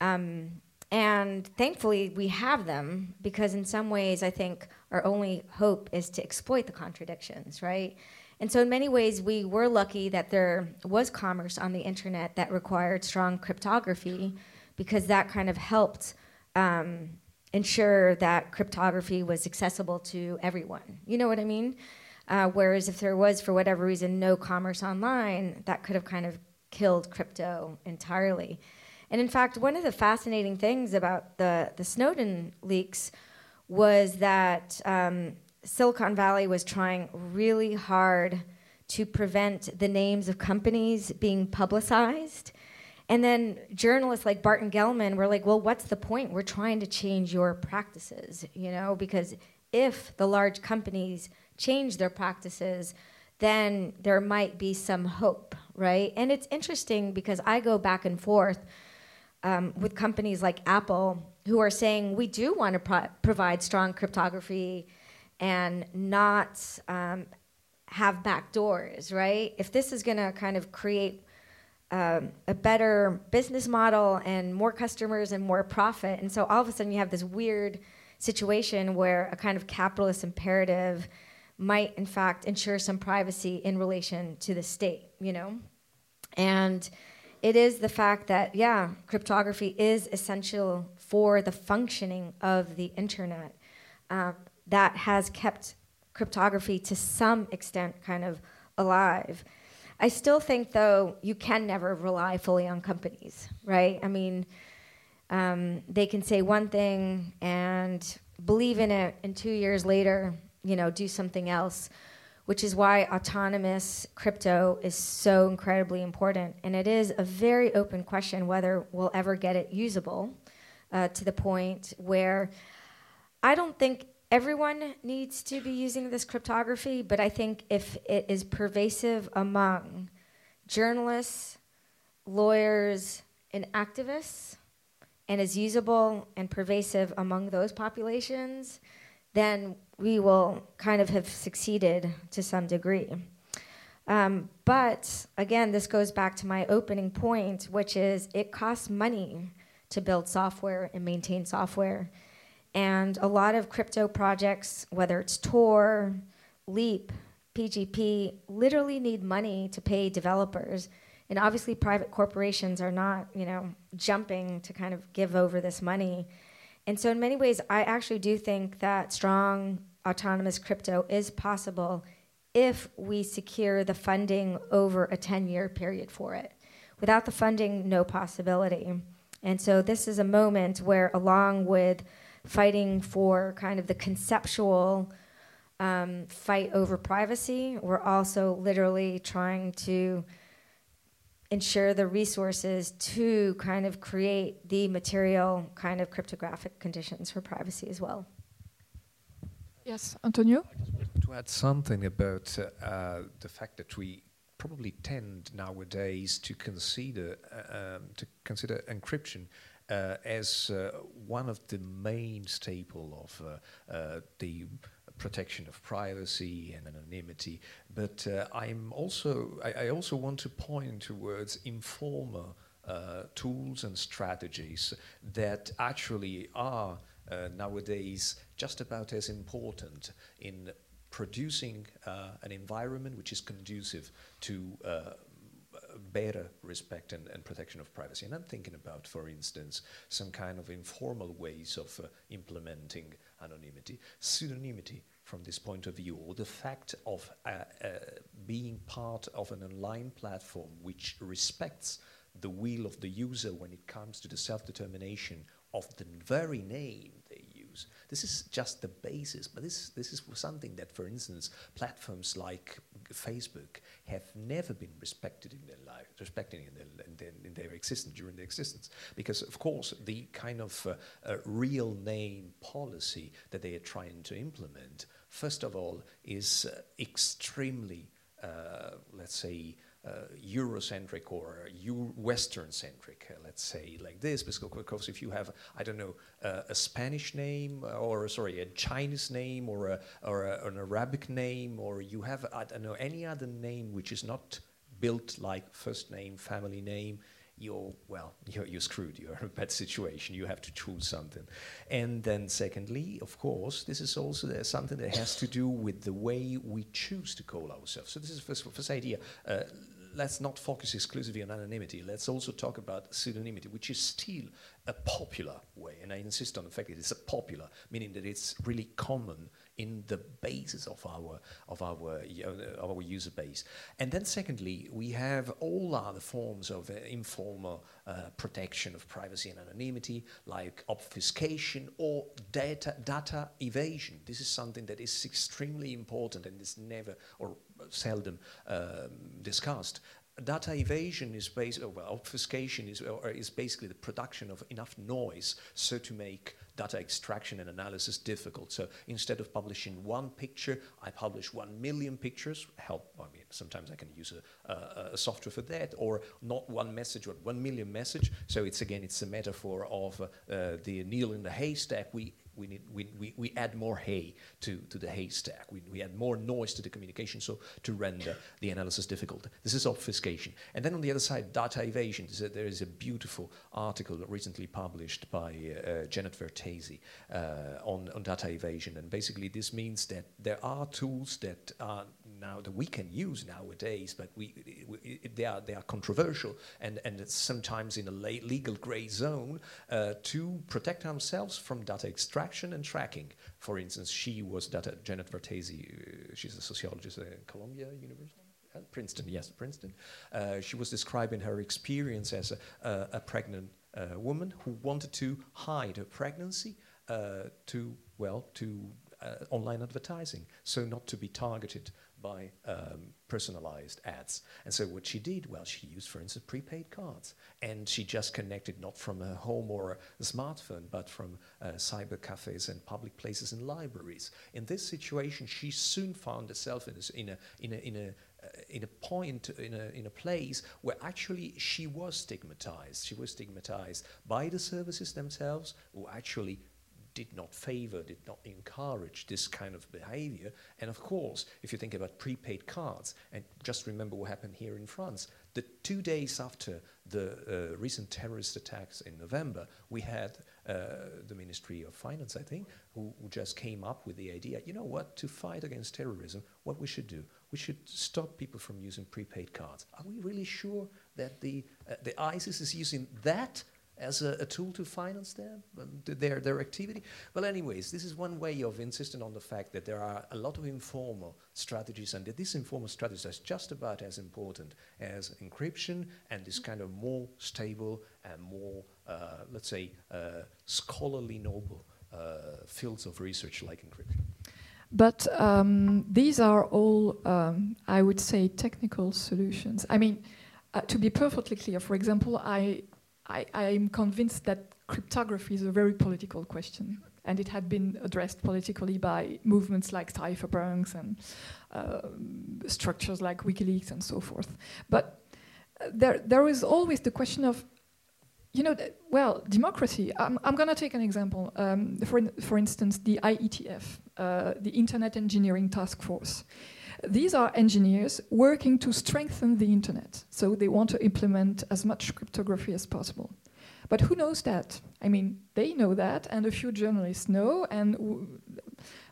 Um, and thankfully, we have them because, in some ways, I think our only hope is to exploit the contradictions, right? And so, in many ways, we were lucky that there was commerce on the internet that required strong cryptography because that kind of helped um, ensure that cryptography was accessible to everyone. You know what I mean? Uh, whereas if there was, for whatever reason, no commerce online, that could have kind of killed crypto entirely. And in fact, one of the fascinating things about the, the Snowden leaks was that um, Silicon Valley was trying really hard to prevent the names of companies being publicized. And then journalists like Barton Gellman were like, well, what's the point? We're trying to change your practices, you know, because if the large companies change their practices, then there might be some hope, right? And it's interesting because I go back and forth um, with companies like Apple who are saying we do want to pro- provide strong cryptography and not um, have back doors, right? If this is going to kind of create um, a better business model and more customers and more profit, and so all of a sudden you have this weird situation where a kind of capitalist imperative might in fact ensure some privacy in relation to the state, you know? And it is the fact that, yeah, cryptography is essential for the functioning of the internet uh, that has kept cryptography to some extent kind of alive. I still think, though, you can never rely fully on companies, right? I mean, um, they can say one thing and believe in it, and two years later, you know, do something else, which is why autonomous crypto is so incredibly important. And it is a very open question whether we'll ever get it usable uh, to the point where I don't think everyone needs to be using this cryptography, but I think if it is pervasive among journalists, lawyers, and activists, and is usable and pervasive among those populations, then we will kind of have succeeded to some degree. Um, but again, this goes back to my opening point, which is it costs money to build software and maintain software. And a lot of crypto projects, whether it's Tor, Leap, PGP, literally need money to pay developers. And obviously, private corporations are not, you know, jumping to kind of give over this money. And so, in many ways, I actually do think that strong autonomous crypto is possible if we secure the funding over a 10 year period for it. Without the funding, no possibility. And so, this is a moment where, along with fighting for kind of the conceptual um, fight over privacy, we're also literally trying to ensure the resources to kind of create the material kind of cryptographic conditions for privacy as well. Yes, Antonio? To add something about uh, uh, the fact that we probably tend nowadays to consider uh, um, to consider encryption as uh, one of the main staple of uh, the protection of privacy and anonymity. But uh, I'm also, I, I, also want to point towards informal uh, tools and strategies that actually are uh, nowadays just about as important in producing uh, an environment which is conducive to uh, better respect and, and, protection of privacy. And I'm thinking about, for instance, some kind of informal ways of uh, implementing anonymity, pseudonymity from this point of view, or the fact of uh, uh, being part of an online platform which respects the will of the user when it comes to the self determination of the very name. This is just the basis, but this, this is something that, for instance, platforms like Facebook have never been respected in their life, respected in their, in their, in their existence, during their existence. Because, of course, the kind of uh, uh, real name policy that they are trying to implement, first of all, is uh, extremely uh, let's say, Eurocentric or Western centric, uh, let's say like this, because if you have, I don't know, uh, a Spanish name or sorry, a Chinese name or, a, or a, an Arabic name, or you have, I don't know, any other name which is not built like first name, family name, you're well you're, you're, screwed. You're in a bad situation. You have to choose something. And then secondly of course this is also something that has to do with the way we choose to call ourselves. So this is first, first idea uh, let's not focus exclusively on anonymity. Let's also talk about pseudonymity, which is still a popular way. And I insist on the fact that it's a popular, meaning that it's really common in the basis of our of our uh, our user base. And then secondly, we have all other forms of uh, informal uh, protection of privacy and anonymity, like obfuscation or data data evasion. This is something that is extremely important and is never or seldom um, discussed data evasion is based, well, obfuscation is, is basically the production of enough noise so to make data extraction and analysis difficult. So instead of publishing one picture, I publish one million pictures. Help, I mean, sometimes I can use a, a, a software for that, or not one message, but one million message. So it's again, it's a metaphor of uh, the needle in the haystack. We we, need, we, we, we add more hay to, to the haystack. We, we add more noise to the communication, so to render the analysis difficult. This is obfuscation. And then on the other side, data evasion. there is a beautiful article recently published by uh, Janet Vertesi uh, on, on data evasion. And basically, this means that there are tools that are now that we can use nowadays, but we, they are they are controversial and and sometimes in a legal gray zone uh, to protect ourselves from data extraction and tracking. For instance, she was data Janet Vertesi. Uh, she's a sociologist at Columbia University. Uh, Princeton, yes, Princeton. Uh, she was describing her experience as a, a, a pregnant uh, woman who wanted to hide her pregnancy uh, to, well, to uh, online advertising, so not to be targeted by um, personalized ads. And so what she did, well, she used, for instance, prepaid cards. And she just connected not from a home or a smartphone, but from uh, cyber cafes and public places and libraries. In this situation, she soon found herself in a, in a, in a, in a uh, in a point, in a, in a place where actually she was stigmatized. She was stigmatized by the services themselves, who actually did not favor, did not encourage this kind of behavior. And of course, if you think about prepaid cards, and just remember what happened here in France, the two days after the uh, recent terrorist attacks in November, we had uh, the Ministry of Finance, I think, who, who, just came up with the idea you know what, to fight against terrorism, what we should do? We should stop people from using prepaid cards. Are we really sure that the, uh, the ISIS is using that as a, a, tool to finance their, um, their, their activity. Well, anyways, this is one way of insisting on the fact that there are a lot of informal strategies, and that these informal strategies are just about as important as encryption and this kind of more stable and more, uh, let's say, uh, scholarly noble uh, fields of research like encryption. But um, these are all, um, I would say, technical solutions. I mean, uh, to be perfectly clear, for example, I I, am convinced that cryptography is a very political question, and it had been addressed politically by movements like cypherpunks and uh, structures like WikiLeaks and so forth. But uh, there, there is always the question of, you know, well, democracy. I'm, I'm going to take an example. Um, for, in, for instance, the IETF, uh, the Internet Engineering Task Force. These are engineers working to strengthen the internet. So they want to implement as much cryptography as possible. But who knows that? I mean, they know that, and a few journalists know, and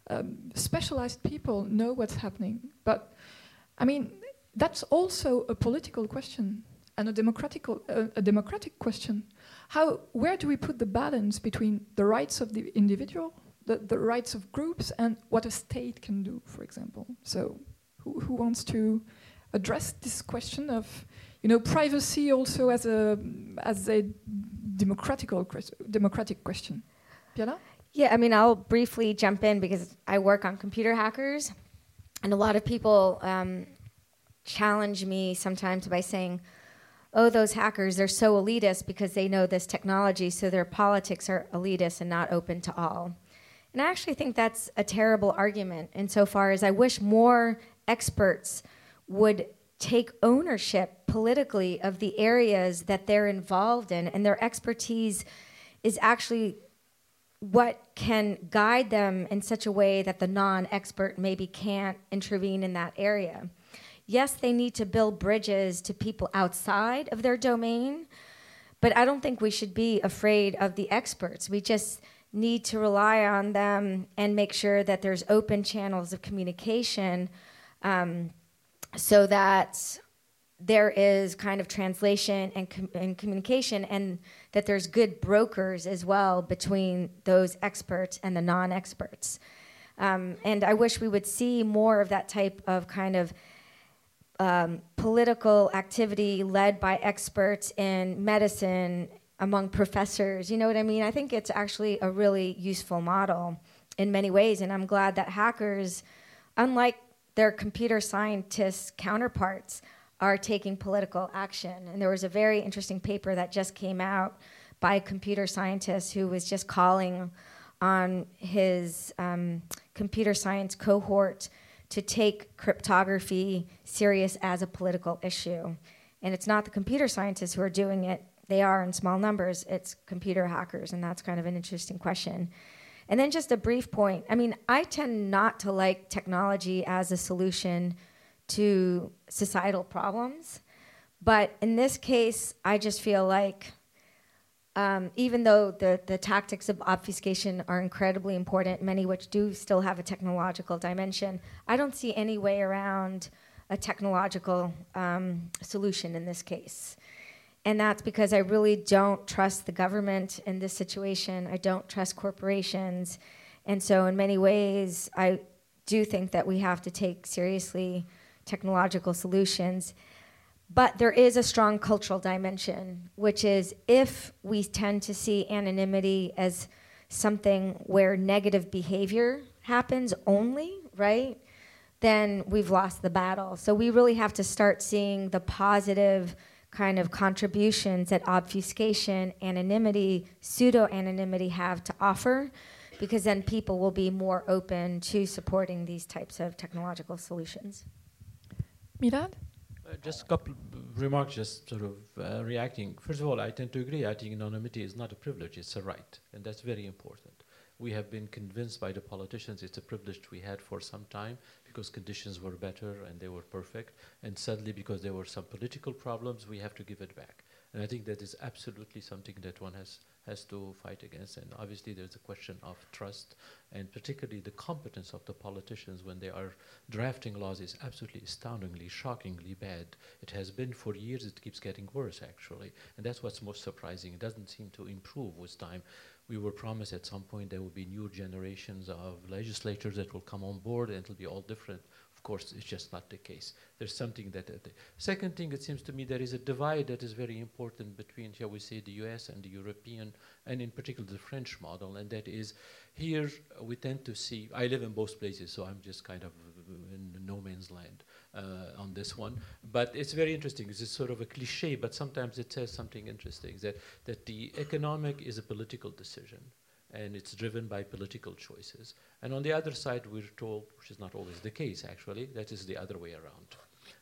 um, specialized people know what's happening. But I mean, that's also a political question and a democratic, uh, a democratic question. How, where do we put the balance between the rights of the individual, the, the rights of groups, and what a state can do, for example? So who, wants to address this question of you know privacy also as a as a democratical democratic question Biella? yeah i mean i'll briefly jump in because i work on computer hackers and a lot of people um, challenge me sometimes by saying oh those hackers they're so elitist because they know this technology so their politics are elitist and not open to all and i actually think that's a terrible argument insofar as i wish more experts would take ownership politically of the areas that they're involved in, and their expertise is actually what can guide them in such a way that the non expert maybe can't intervene in that area. Yes, they need to build bridges to people outside of their domain, but I don't think we should be afraid of the experts. We just need to rely on them and make sure that there's open channels of communication um, so that there is kind of translation and, com- and communication, and that there's good brokers as well between those experts and the non experts. Um, and I wish we would see more of that type of kind of um, political activity led by experts in medicine among professors. You know what I mean? I think it's actually a really useful model in many ways, and I'm glad that hackers, unlike their computer scientists counterparts, are taking political action. And there was a very interesting paper that just came out by a computer scientist who was just calling on his um, computer science cohort to take cryptography serious as a political issue. And it's not the computer scientists who are doing it, they are in small numbers, it's computer hackers, and that's kind of an interesting question. And then just a brief point I mean, I tend not to like technology as a solution to societal problems. But in this case, I just feel like um, even though the, the tactics of obfuscation are incredibly important, many which do still have a technological dimension, I don't see any way around a technological um, solution in this case. And that's because I really don't trust the government in this situation. I don't trust corporations. And so, in many ways, I do think that we have to take seriously technological solutions. But there is a strong cultural dimension, which is if we tend to see anonymity as something where negative behavior happens only, right? Then we've lost the battle. So we really have to start seeing the positive kind of contributions that obfuscation, anonymity, pseudo anonymity have to offer, because then people will be more open to supporting these types of technological solutions. Milad? Uh, just a couple remarks, just sort of uh, reacting. First of all, I tend to agree. I think anonymity is not a privilege, it's a right, and that's very important. We have been convinced by the politicians it's a privilege we had for some time because conditions were better and they were perfect, and suddenly, because there were some political problems, we have to give it back. And I think that is absolutely something that one has has to fight against. And obviously, there's a question of trust, and particularly the competence of the politicians when they are drafting laws is absolutely astoundingly, shockingly bad. It has been for years, it keeps getting worse, actually. And that's what's most surprising. It doesn't seem to improve with time. We were promised at some point there will be new generations of legislators that will come on board and it'll be all different. Of course, it's just not the case. There's something that. Uh, the second thing, it seems to me, there is a divide that is very important between, shall we say, the US and the European, and in particular the French model, and that is here we tend to see. I live in both places, so I'm just kind of in no man's land uh, on this one. But it's very interesting. It's sort of a cliche, but sometimes it says something interesting that, that the economic is a political decision and it's driven by political choices. And on the other side, we're told, which is not always the case actually, that is the other way around.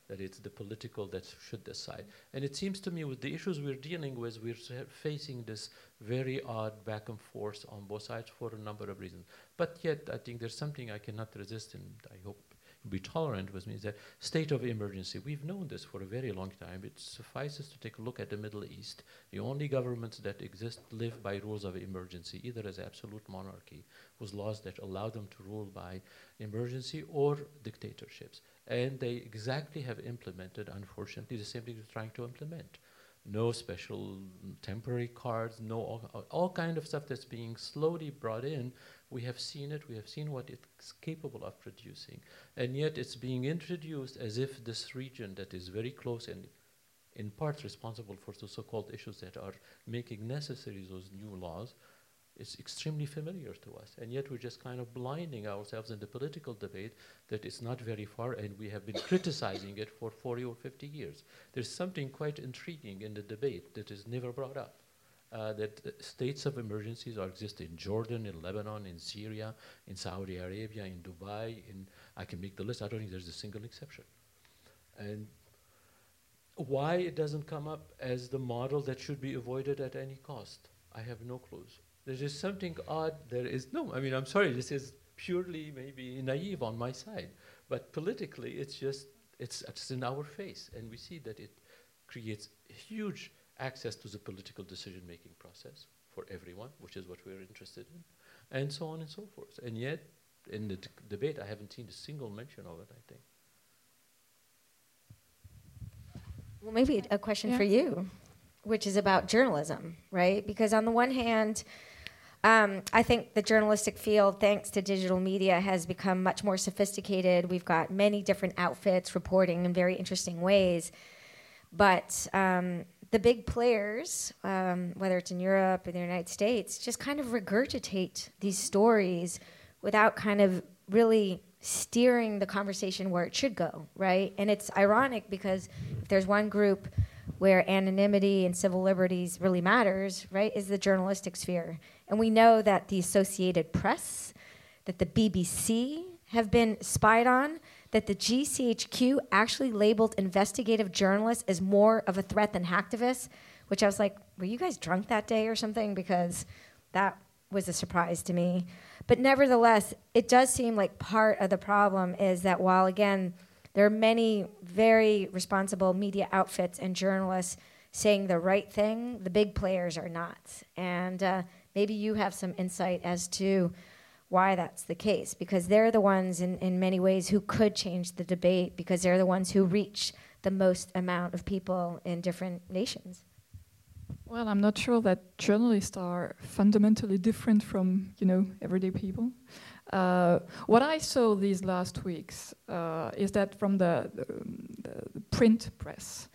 That it's the political that should decide. And it seems to me, with the issues we're dealing with, we're facing this very odd back and forth on both sides for a number of reasons. But yet, I think there's something I cannot resist, and I hope be tolerant with me is that state of emergency. We've known this for a very long time. It suffices to take a look at the Middle East. The only governments that exist live by rules of emergency, either as absolute monarchy, with laws that allow them to rule by emergency, or dictatorships. And they exactly have implemented, unfortunately, the same thing they're trying to implement no special temporary cards, no all, all, kind of stuff that's being slowly brought in we have seen it, we have seen what it's capable of producing, and yet it's being introduced as if this region that is very close and in part responsible for the so-called issues that are making necessary those new laws is extremely familiar to us. And yet we're just kind of blinding ourselves in the political debate that it's not very far and we have been criticizing it for 40 or 50 years. There's something quite intriguing in the debate that is never brought up uh, that states of emergencies are exist in Jordan, in Lebanon, in Syria, in Saudi Arabia, in Dubai. In I can make the list. I don't think there's a single exception. And why it doesn't come up as the model that should be avoided at any cost, I have no clues. There's just something odd. There is no, I mean, I'm sorry, this is purely maybe naive on my side, but politically it's just, it's, it's in our face. And we see that it creates huge access to the political decision making process for everyone, which is what we're interested in, and so on and so forth. And yet, in the debate, I haven't seen a single mention of it, I think. Well, maybe a question Yeah. for you, which is about journalism, right? Because on the one hand, um, I think the journalistic field, thanks to digital media, has become much more sophisticated. We've got many different outfits reporting in very interesting ways. But um, the big players, um, whether it's in Europe or the United States, just kind of regurgitate these stories without kind of really steering the conversation where it should go, right? And it's ironic because if there's one group where anonymity and civil liberties really matters, right, is the journalistic sphere. And we know that the Associated Press, that the BBC have been spied on, that the GCHQ actually labeled investigative journalists as more of a threat than hacktivists, which I was like, were you guys drunk that day or something? Because that was a surprise to me. But nevertheless, it does seem like part of the problem is that while, again, there are many very responsible media outfits and journalists saying the right thing, the big players are not. And uh, maybe you have some insight as to why that's the case, because they're the ones in, in many ways who could change the debate, because they're the ones who reach the most amount of people in different nations. Well, I'm not sure that journalists are fundamentally different from, you know, everyday people. Uh, what I saw these last weeks uh, is that from the, the, the print press,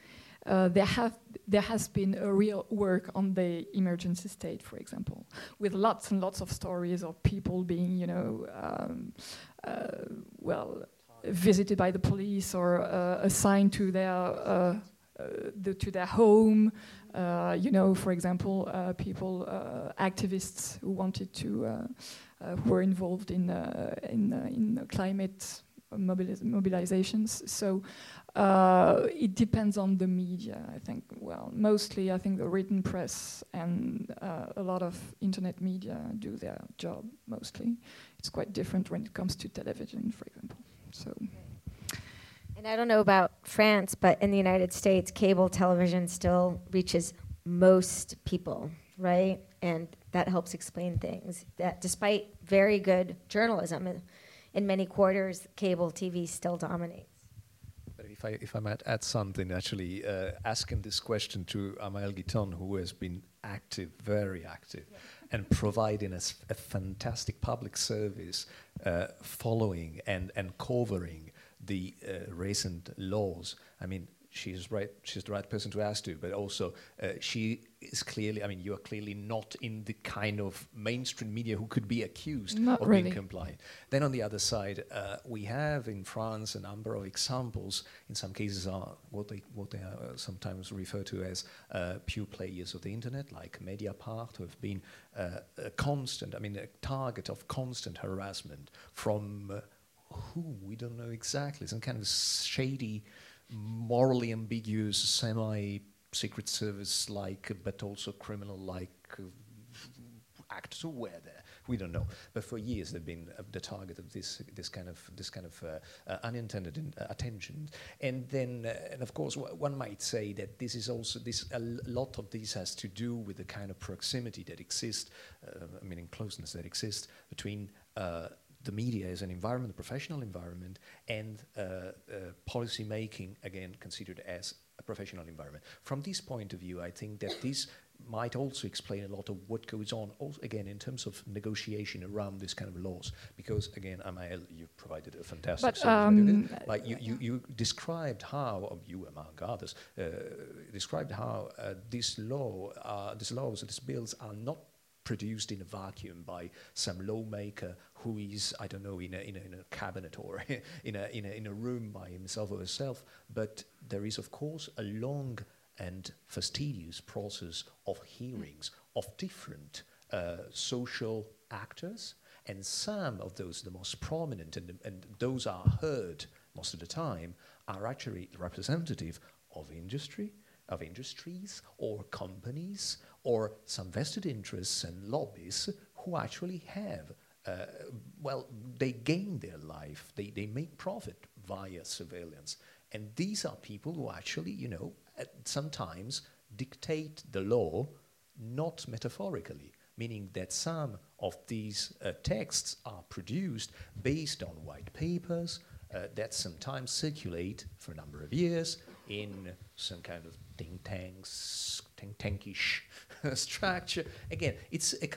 uh, there have there has been a real work on the emergency state, for example, with lots and lots of stories of people being, you know, um, uh, well, visited by the police or uh, assigned to their uh, the, to their home. Uh, you know, for example, uh, people, uh, activists who wanted to, who were involved in in in climate mobilizations. So Uh, it depends on the media. I think. Well, mostly I think the written press and uh, a lot of internet media do their job. Mostly, it's quite different when it comes to television, for example. So. And I don't know about France, but in the United States, cable television still reaches most people, right? And that helps explain things. That despite very good journalism, in many quarters, cable TV still dominates. I, if I might add something, actually, uh, asking this question to Amaelle Guiton, who has been active, very active, yeah. and providing us a fantastic public service, uh, following and, and covering the uh, recent laws. I mean, she's right. She's the right person to ask to, but also uh, she is clearly. I mean, you are clearly not in the kind of mainstream media who could be accused not of really. being compliant. Then on the other side, uh, we have in France a number of examples. In some cases, are what they what they are sometimes referred to as uh, pure players of the internet, like Mediapart, who have been uh, a constant. I mean, a target of constant harassment from. Uh, who we don't know exactly, some kind of shady, morally ambiguous, semi secret service like, but also criminal like uh, actors who were there. We don't know, but for years they've been uh, the target of this this kind of this kind of uh, uh, unintended in, uh, attention. And then, uh, and of course, one might say that this is also this a lot of this has to do with the kind of proximity that exists, I mean, closeness that exists between the media as an environment, a professional environment, and policy making, again, considered as a professional environment. From this point of view, I think that this might also explain a lot of what goes on, also, again, in terms of negotiation around this kind of laws. Because, again, Amaelle, you provided a fantastic but, um, like you, you, you, described how, you among others, uh, described how uh, this law, uh, these laws, these bills are not produced in a vacuum by some lawmaker who is, I don't know, in a, in a, in a cabinet or in, a, in, a, in a room by himself or herself. But there is, of course, a long and fastidious process of hearings of different uh, social actors. And some of those, the most prominent, and, and those are heard most of the time, are actually representative of industry, of industries or companies or some vested interests and lobbies who actually have, uh, well, they gain their life, they, they make profit via surveillance. And these are people who actually, you know, sometimes dictate the law, not metaphorically, meaning that some of these uh, texts are produced based on white papers uh, that sometimes circulate for a number of years in some kind of think tanks, think tankish structure. Again, it's a,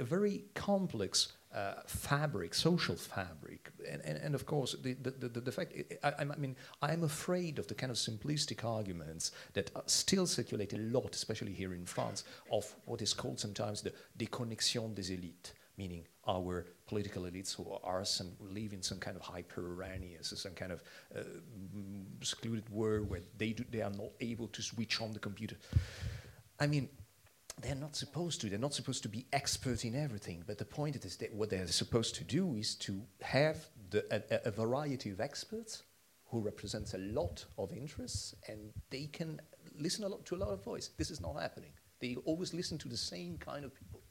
a very complex uh, fabric, social fabric. And, and, and of course, the, the, the, the fact, I, I, mean, I'm afraid of the kind of simplistic arguments that still circulate a lot, especially here in France, of what is called sometimes the déconnexion des élites, meaning our political elites who are some live in some kind of hyperuranions, some kind of uh, secluded world where they, do, they are not able to switch on the computer. I mean, they're not supposed to. They're not supposed to be expert in everything. But the point is that what they're supposed to do is to have the, a, a, variety of experts who represents a lot of interests, and they can listen a lot to a lot of voice. This is not happening. They always listen to the same kind of people.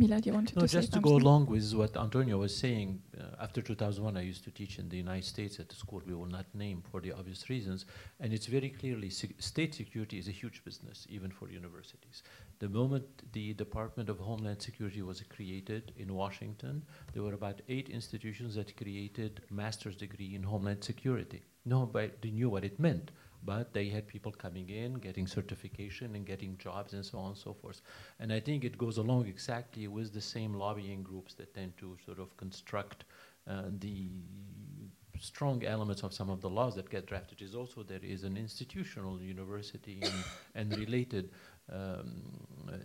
Milad, you wanted no, to just to go along with what Antonio was saying. Uh, after 2001, I used to teach in the United States at a school we will not name for the obvious reasons, and it's very clearly state security is a huge business, even for universities. The moment the Department of Homeland Security was created in Washington, there were about eight institutions that created master's degree in Homeland Security. Nobody knew what it meant but they had people coming in, getting certification and getting jobs and so on and so forth. And I think it goes along exactly with the same lobbying groups that tend to sort of construct uh, the strong elements of some of the laws that get drafted is also there is an institutional university and, and related um,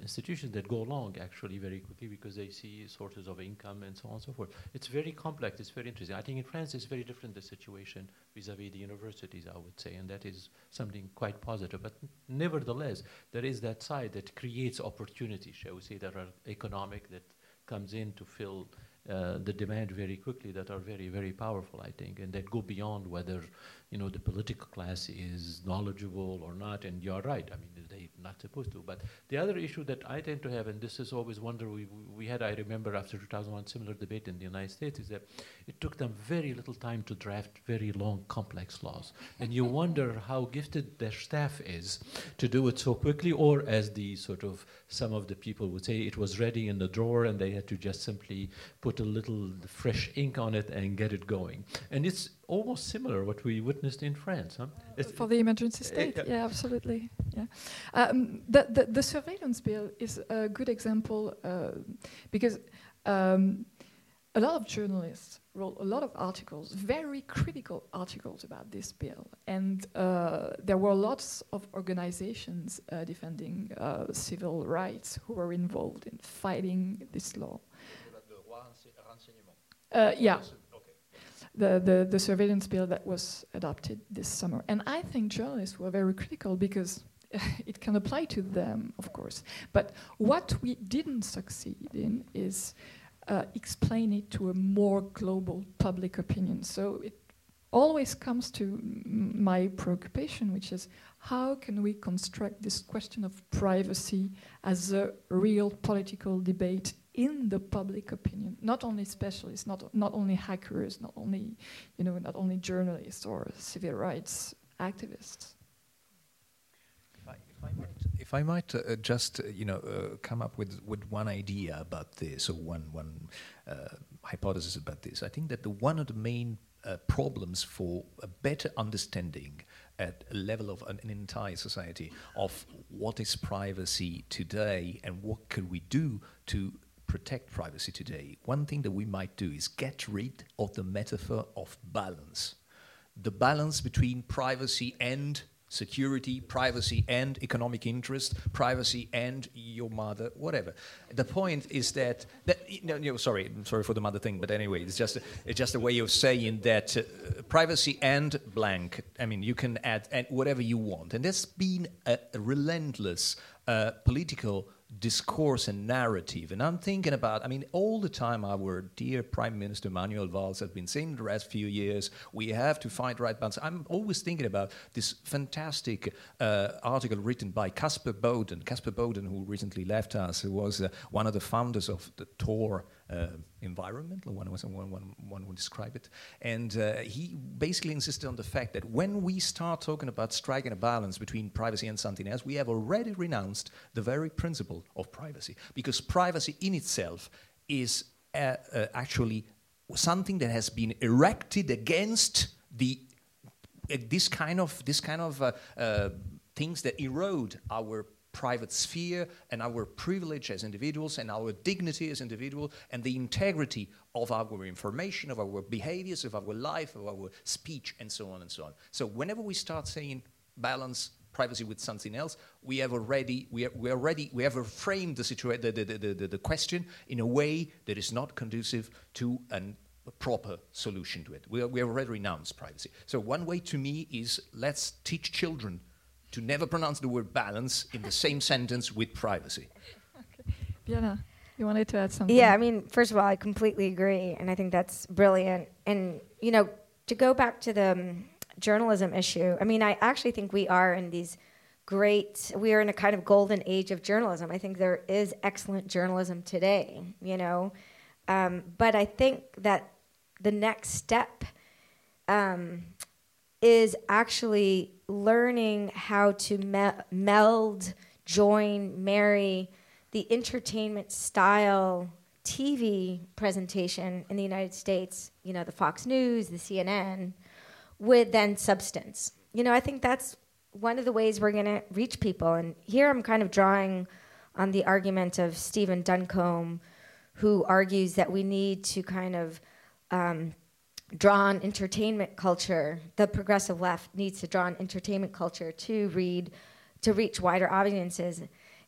institutions that go along actually very quickly because they see sources of income and so on and so forth. It's very complex. It's very interesting. I think in France it's very different the situation vis-a-vis the universities, I would say, and that is something quite positive. But nevertheless, there is that side that creates opportunity, shall we say, that are economic that comes in to fill uh, the demand very quickly that are very, very powerful, I think, and that go beyond whether, you know, the political class is knowledgeable or not. And you're right. I mean, they're not supposed to. But the other issue that I tend to have, and this is always wonder we, we had, I remember after 2001, similar debate in the United States, is that it took them very little time to draft very long, complex laws. And you wonder how gifted their staff is to do it so quickly, or as the sort of some of the people would say, it was ready in the drawer and they had to just simply put a little fresh ink on it and get it going. And it's almost similar what we witnessed in France. Huh? Uh, for the emergency state, yeah, absolutely. Yeah, um, the, the, the surveillance bill is a good example uh, because um, a lot of journalists wrote a lot of articles, very critical articles about this bill, and uh, there were lots of organizations uh, defending uh, civil rights who were involved in fighting this law. Uh, yeah. The, the, the surveillance bill that was adopted this summer. And I think journalists were very critical because it can apply to them, of course. But what we didn't succeed in is uh, explain it to a more global public opinion. So it always comes to my preoccupation, which is how can we construct this question of privacy as a real political debate in the public opinion, not only specialists, not, not only hackers, not only, you know, not only journalists or civil rights activists. If I, might, if I might uh, just, uh, you know, uh, come up with, with one idea about this or one, one uh, hypothesis about this, I think that the one of the main uh, problems for a better understanding at a level of an, an, entire society of what is privacy today and what could we do to protect privacy today, one thing that we might do is get rid of the metaphor of balance. The balance between privacy and security, privacy and economic interest, privacy and your mother, whatever. The point is that, that no, no, sorry, sorry for the mother thing, but anyway, it's just a, it's just a way of saying that uh, privacy and blank. I mean, you can add, add whatever you want, and there's been a, a relentless uh, political discourse and narrative. And I'm thinking about, I mean, all the time our dear Prime Minister Manuel Valls has been saying the last few years, we have to find right balance. I'm always thinking about this fantastic uh, article written by Caspar Bowden. Caspar Bowden, who recently left us, who was uh, one of the founders of the Tor environmental, one, one, one, one would describe it. And uh, he basically insisted on the fact that when we start talking about striking a balance between privacy and something else, we have already renounced the very principle of privacy. Because privacy in itself is uh, uh actually something that has been erected against the uh, this kind of this kind of uh, things that erode our private sphere and our privilege as individuals and our dignity as individuals and the integrity of our information, of our behaviors, of our life, of our speech, and so on and so on. So whenever we start saying balance privacy with something else, we have already we, we already we have framed the situation the, the, the, the, question in a way that is not conducive to an a proper solution to it. We, we have already renounced privacy. So one way to me is let's teach children to never pronounce the word balance in the same sentence with privacy. Okay. Biella, you wanted to add something? Yeah, I mean, first of all, I completely agree, and I think that's brilliant. And, you know, to go back to the um, journalism issue, I mean, I actually think we are in these great, we are in a kind of golden age of journalism. I think there is excellent journalism today, you know. Um, but I think that the next step um, is actually learning how to me- meld, join, marry the entertainment style TV presentation in the United States, you know, the Fox News, the CNN, with then substance. You know, I think that's one of the ways we're going to reach people. And here I'm kind of drawing on the argument of Stephen Duncombe, who argues that we need to kind of um, draw on entertainment culture. The progressive left needs to draw on entertainment culture to read, to reach wider audiences.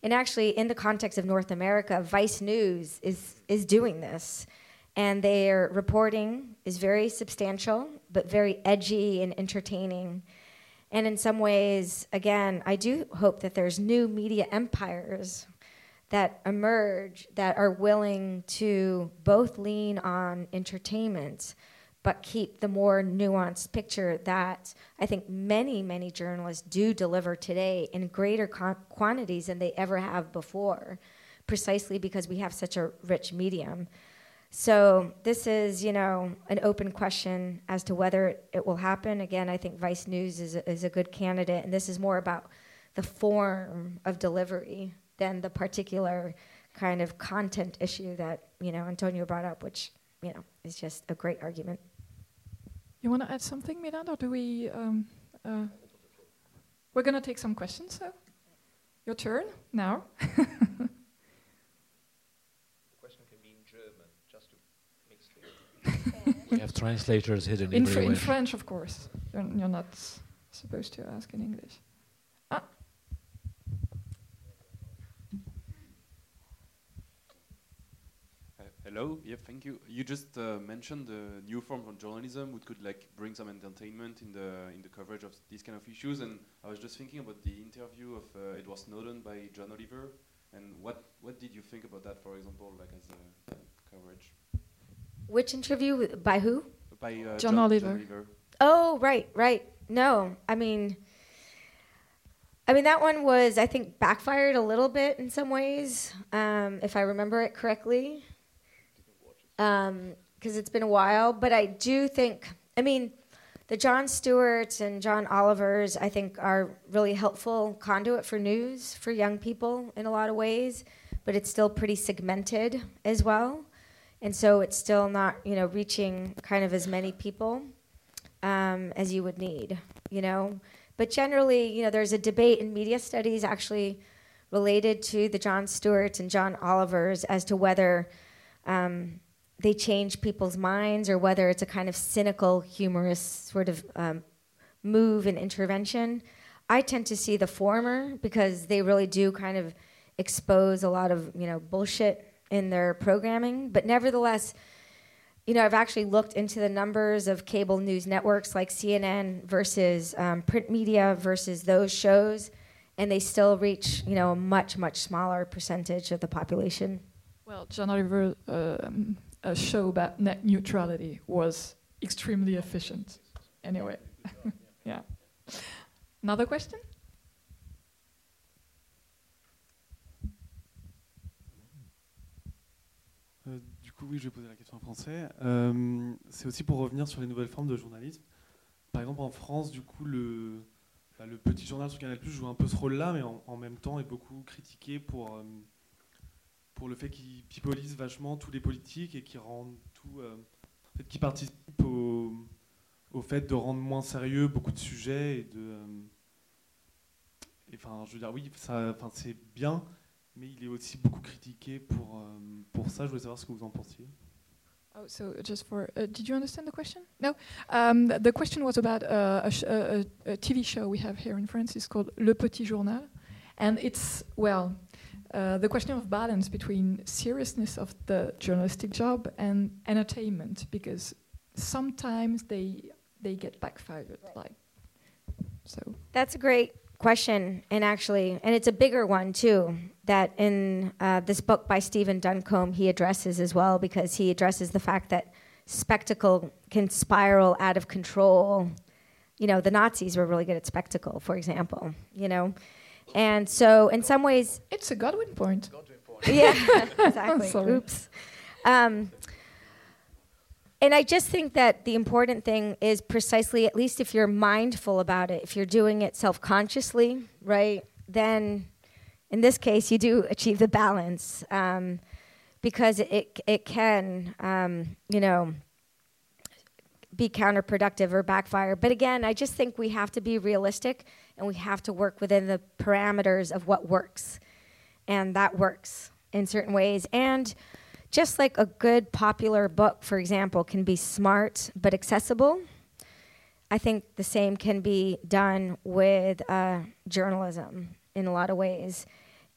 And actually, in the context of North America, Vice News is is doing this, and their reporting is very substantial, but very edgy and entertaining. And in some ways, again, I do hope that there's new media empires that emerge that are willing to both lean on entertainment but keep the more nuanced picture that I think many, many journalists do deliver today in greater quantities than they ever have before, precisely because we have such a rich medium. So this is, you know, an open question as to whether it will happen. Again, I think Vice News is a, is a good candidate, and this is more about the form of delivery than the particular kind of content issue that you know Antonio brought up, which you know is just a great argument. You want to add something, Miran, or do we? Um, uh, we're going to take some questions. So, your turn now. the question can be in German, just to make clear. we have translators hidden in, fr- in French, of course. You're, you're not supposed to ask in English. Hello. Yeah, thank you. You just uh, mentioned the new form of journalism which could like bring some entertainment in the in the coverage of these kind of issues. And I was just thinking about the interview of uh, Edward Snowden by John Oliver. And what what did you think about that, for example, like as a coverage? Which interview by who? By uh, John, John, Oliver. John Oliver. Oh, right, right. No, I mean. I mean, that one was, I think, backfired a little bit in some ways, um, if I remember it correctly because um, it's been a while. But I do think, I mean, the Jon Stewarts and John Olivers, I think, are really helpful conduit for news for young people in a lot of ways. But it's still pretty segmented as well, and so it's still not, you know, reaching kind of as many people um, as you would need, you know. But generally, you know, there's a debate in media studies actually related to the Jon Stewarts and John Olivers as to whether um, they change people's minds or whether it's a kind of cynical, humorous sort of um, move and intervention. I tend to see the former because they really do kind of expose a lot of you know bullshit in their programming. But nevertheless, you know, I've actually looked into the numbers of cable news networks like CNN versus um, print media versus those shows, and they still reach, you know, a much much smaller percentage of the population. Well, John Oliver um, a show about net neutrality was extremely efficient. Anyway, yeah. Another question? Euh, du coup, oui, je vais poser la question en français. Euh, c'est aussi pour revenir sur les nouvelles formes de journalisme. Par exemple, en France, du coup, le, bah, petit journal sur Canal Plus joue un peu ce rôle-là, mais en, en, même temps est beaucoup critiqué pour, euh, pour le fait qu'il pipolise vachement tous les politiques et qui rend tout, euh, en fait, au, au, fait de rendre moins sérieux beaucoup de sujets et de, enfin, je veux dire, oui, ça, enfin, c'est bien, mais il est aussi beaucoup critiqué pour, euh, pour ça. Je voulais savoir ce que vous en pensiez. Oh, so just for, uh, did you understand the question? No? Um, the question was about uh, a, a, a, TV show we have here in France. It's called Le Petit Journal, and it's well, uh, the question of balance between seriousness of the journalistic job and entertainment, because sometimes they they get backfired. Right. Like, so that's a great question, and actually, and it's a bigger one too. That in uh, this book by Stephen Duncombe he addresses as well, because he addresses the fact that spectacle can spiral out of control. You know, the Nazis were really good at spectacle, for example. You know, and so in some ways, it's a Godwin point. Godwin point. yeah, exactly. Oops. Um, and I just think that the important thing is precisely, at least if you're mindful about it, if you're doing it self consciously, right, then in this case, you do achieve the balance um, because it, it can, um, you know, be counterproductive or backfire. But again, I just think we have to be realistic and we have to work within the parameters of what works. And that works in certain ways. And just like a good popular book, for example, can be smart but accessible, I think the same can be done with uh, journalism in a lot of ways.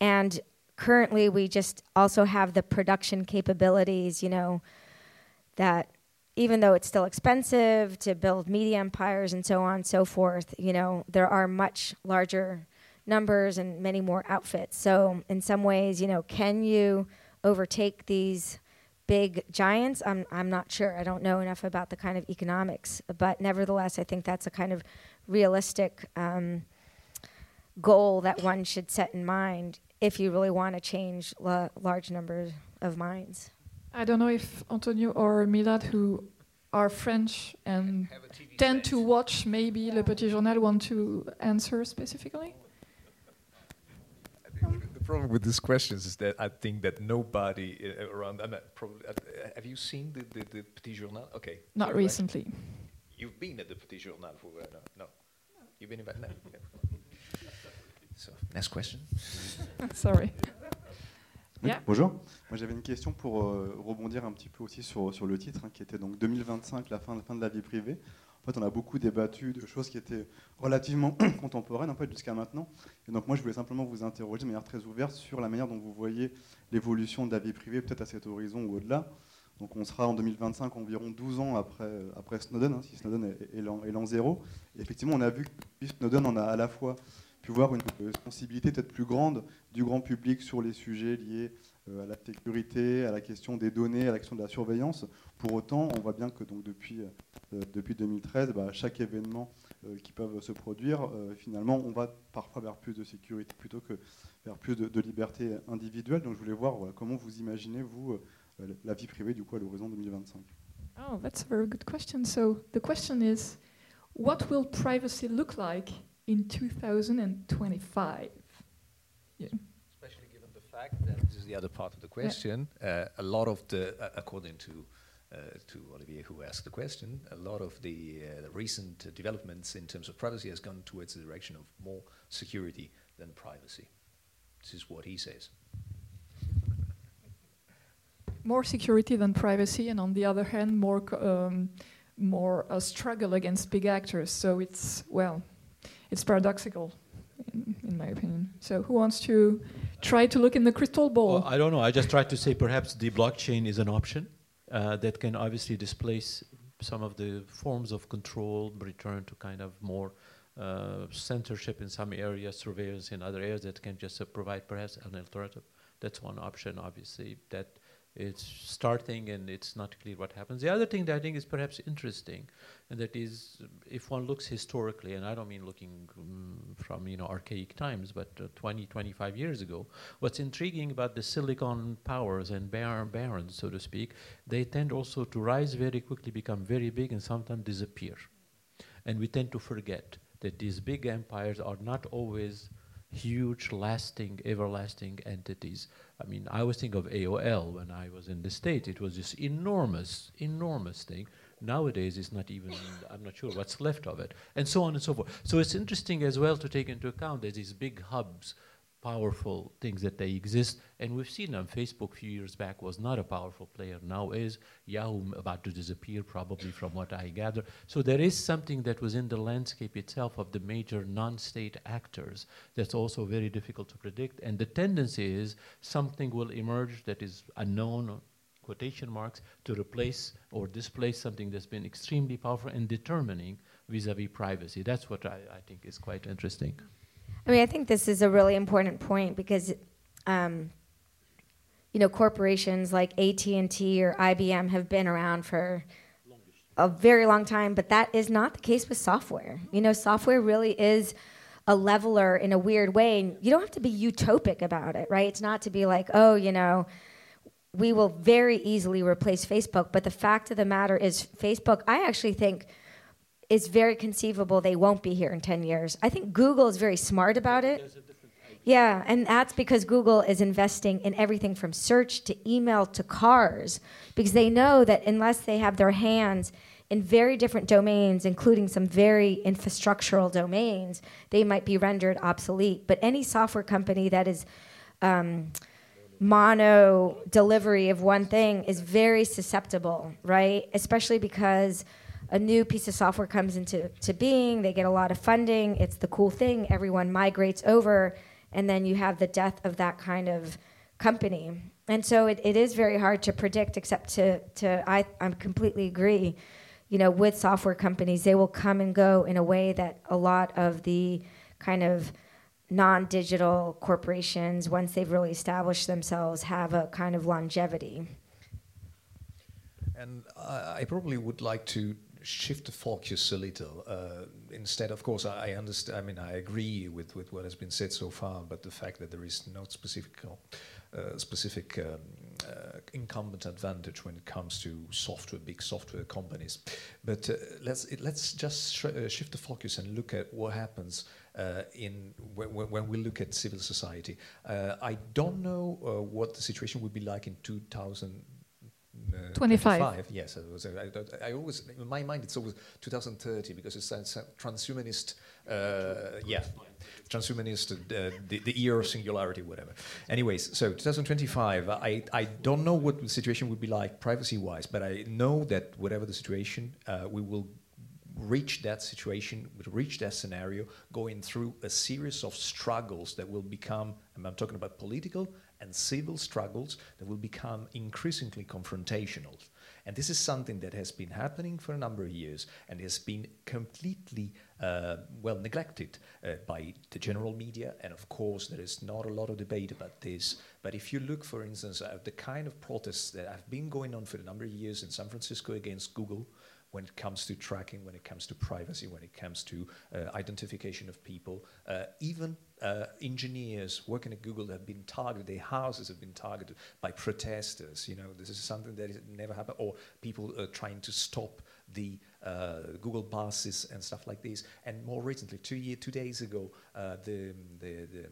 And currently, we just also have the production capabilities, you know, that even though it's still expensive to build media empires and so on and so forth, you know, there are much larger numbers and many more outfits. So, in some ways, you know, can you overtake these big giants? I'm, I'm not sure. I don't know enough about the kind of economics. But nevertheless, I think that's a kind of realistic um, goal that one should set in mind if you really want to change la- large numbers of minds. I don't know if Antonio or Milad, who are French and tend to watch maybe yeah. Le Petit Journal, want to answer specifically? The problem with these questions is that I think that nobody uh, around. I'm probably. Uh, have you seen the, the, the, Petit Journal? Okay. Not recently. You've been at the Petit Journal for uh, no, no. You've been in no. So next question. Sorry. Oui, yeah. Bonjour. Moi j'avais une question pour euh, rebondir un petit peu aussi sur, sur le titre hein, qui était donc 2025, la fin, la fin de la vie privée. En fait, on a beaucoup débattu de choses qui étaient relativement contemporaines en fait, jusqu'à maintenant. Et donc moi, je voulais simplement vous interroger de manière très ouverte sur la manière dont vous voyez l'évolution de la vie privée, peut-être à cet horizon ou au-delà. Donc on sera en 2025 environ 12 ans après, après Snowden, hein, si Snowden est, est l'an zéro. Et effectivement, on a vu que Snowden en a à la fois voir une sensibilité peut-être plus grande du grand public sur les sujets liés euh, à la sécurité, à la question des données, à la question de la surveillance. Pour autant, on voit bien que depuis, euh, depuis 2013, bah, chaque événement euh, qui peuvent se produire, finalement, on va parfois vers plus de sécurité plutôt que vers plus de, liberté individuelle. Donc je voulais voir comment vous imaginez, vous, la vie privée du coup à l'horizon 2025. Oh, that's a very good question. So the question is, what will privacy look like in 2025? Yeah. Especially given the fact that this is the other part of the question. Yeah. Uh, a lot of the, uh, according to uh, to Olivier who asked the question, a lot of the, uh, the recent developments in terms of privacy has gone towards the direction of more security than privacy. This is what he says. More security than privacy, and on the other hand, more um, more a struggle against big actors. So it's well, it's paradoxical, in, in my opinion. So who wants to try to look in the crystal ball? Well, I don't know. I just tried to say perhaps the blockchain is an option uh, that can obviously displace some of the forms of control, return to kind of more uh, censorship in some areas, surveillance in other areas that can just uh, provide perhaps an alternative. That's one option, obviously, that it's starting and it's not clear what happens. The other thing that I think is perhaps interesting, and that is, if one looks historically, and I don't mean looking um, from you know archaic times, but uh, 20, 25 years ago, what's intriguing about the silicon powers and bar barons, so to speak, they tend also to rise very quickly, become very big, and sometimes disappear. And we tend to forget that these big empires are not always huge, lasting, everlasting entities. I mean, I was thinking of AOL when I was in the States. It was this enormous, enormous thing. Nowadays, it's not even, I'm not sure what's left of it, and so on and so forth. So it's interesting as well to take into account that these big hubs powerful things that they exist. And we've seen them. Facebook a few years back was not a powerful player, now is. Yahoo about to disappear, probably from what I gather. So there is something that was in the landscape itself of the major non state actors that's also very difficult to predict. And the tendency is something will emerge that is unknown. Quotation marks to replace or displace something that's been extremely powerful and determining vis-a-vis privacy. That's what I, I think is quite interesting. I mean, I think this is a really important point because, um, you know, corporations like AT and T or IBM have been around for a very long time, but that is not the case with software. You know, software really is a leveler in a weird way. And you don't have to be utopic about it, right? It's not to be like, oh, you know, we will very easily replace Facebook. But the fact of the matter is, Facebook, I actually think it's very conceivable they won't be here in 10 years. I think Google is very smart about it. Yeah, and that's because Google is investing in everything from search to email to cars because they know that unless they have their hands in very different domains, including some very infrastructural domains, they might be rendered obsolete. But any software company that is um, mono delivery of one thing is very susceptible, right? Especially because a new piece of software comes into to being, they get a lot of funding, it's the cool thing, everyone migrates over, and then you have the death of that kind of company. And so it, it is very hard to predict, except to, to I, I completely agree. You know, with software companies, they will come and go in a way that a lot of the kind of non digital corporations, once they've really established themselves, have a kind of longevity. And I probably would like to shift the focus a little. Uh, instead, of course, I, understand. I mean, I agree with, with what has been said so far, but the fact that there is no specific uh, specific um, uh, incumbent advantage when it comes to software, big software companies. But uh, let's it, let's just uh, shift the focus and look at what happens uh, in when, when, we look at civil society. I don't know what the situation would be like in 2000. Uh, 25. 25. Yes, it was, I, I, always, in my mind, it's always 2030 because it's a transhumanist, uh, yeah, transhumanist, uh, the, the year of singularity, whatever. Anyways, so 2025, I, I don't know what the situation would be like privacy wise, but I know that whatever the situation, uh, we will reach that situation, will reach that scenario, going through a series of struggles that will become, I'm talking about political and civil struggles that will become increasingly confrontational. And this is something that has been happening for a number of years and has been completely uh, well neglected uh, by the general media. And of course, there is not a lot of debate about this. But if you look, for instance, at the kind of protests that have been going on for a number of years in San Francisco against Google, when it comes to tracking, when it comes to privacy, when it comes to uh, identification of people. Uh, even uh, engineers working at Google have been targeted, their houses have been targeted by protesters. You know, this is something that never happened, or people are trying to stop the uh, Google buses and stuff like this. And more recently, two year, two days ago, uh, the, the, the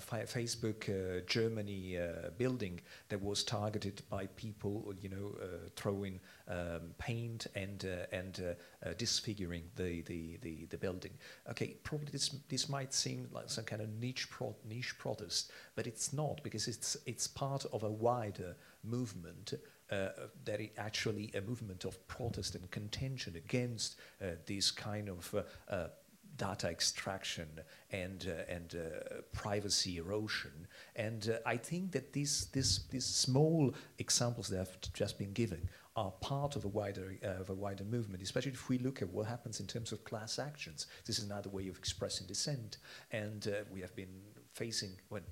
Facebook uh, Germany uh, building that was targeted by people, you know, throwing um, paint and and disfiguring the, the, the, the, building. Okay, probably this this might seem like some kind of niche pro niche protest, but it's not because it's it's part of a wider movement uh, that it actually a movement of protest and contention against uh, this kind of uh, data extraction and uh, and uh, privacy erosion. And uh, I think that these this these small examples that have just been given are part of a wider uh, of a wider movement, especially if we look at what happens in terms of class actions. This is another way of expressing dissent, and uh, we have been facing when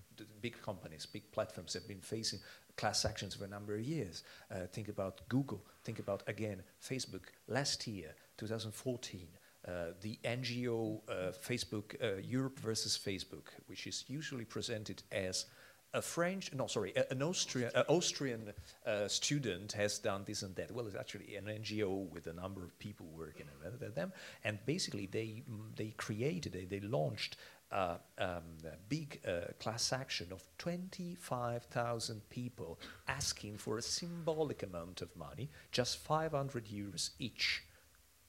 big companies, big platforms have been facing class actions for a number of years. Uh, think about Google. Think about again Facebook. Last year, 2014. Uh, the NGO uh, Facebook uh, Europe versus Facebook, which is usually presented as a French, no, sorry, an Austrian, Austrian uh, student has done this and that. Well, it's actually an NGO with a number of people working with them, and basically they they created, they, they launched uh, um, a big uh, class action of 25,000 people asking for a symbolic amount of money, just 500 euros each,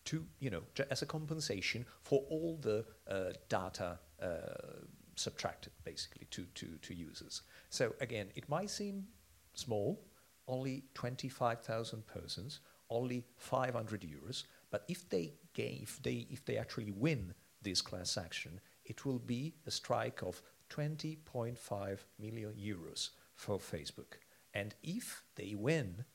to you know as a compensation for all the uh, data uh, subtracted basically to, to, to users. So again, it might seem small, only 25,000 persons, only 500 euros, but if they, if, they, if they actually win this class action, it will be a strike of 20.5 million euros for Facebook. And if they win,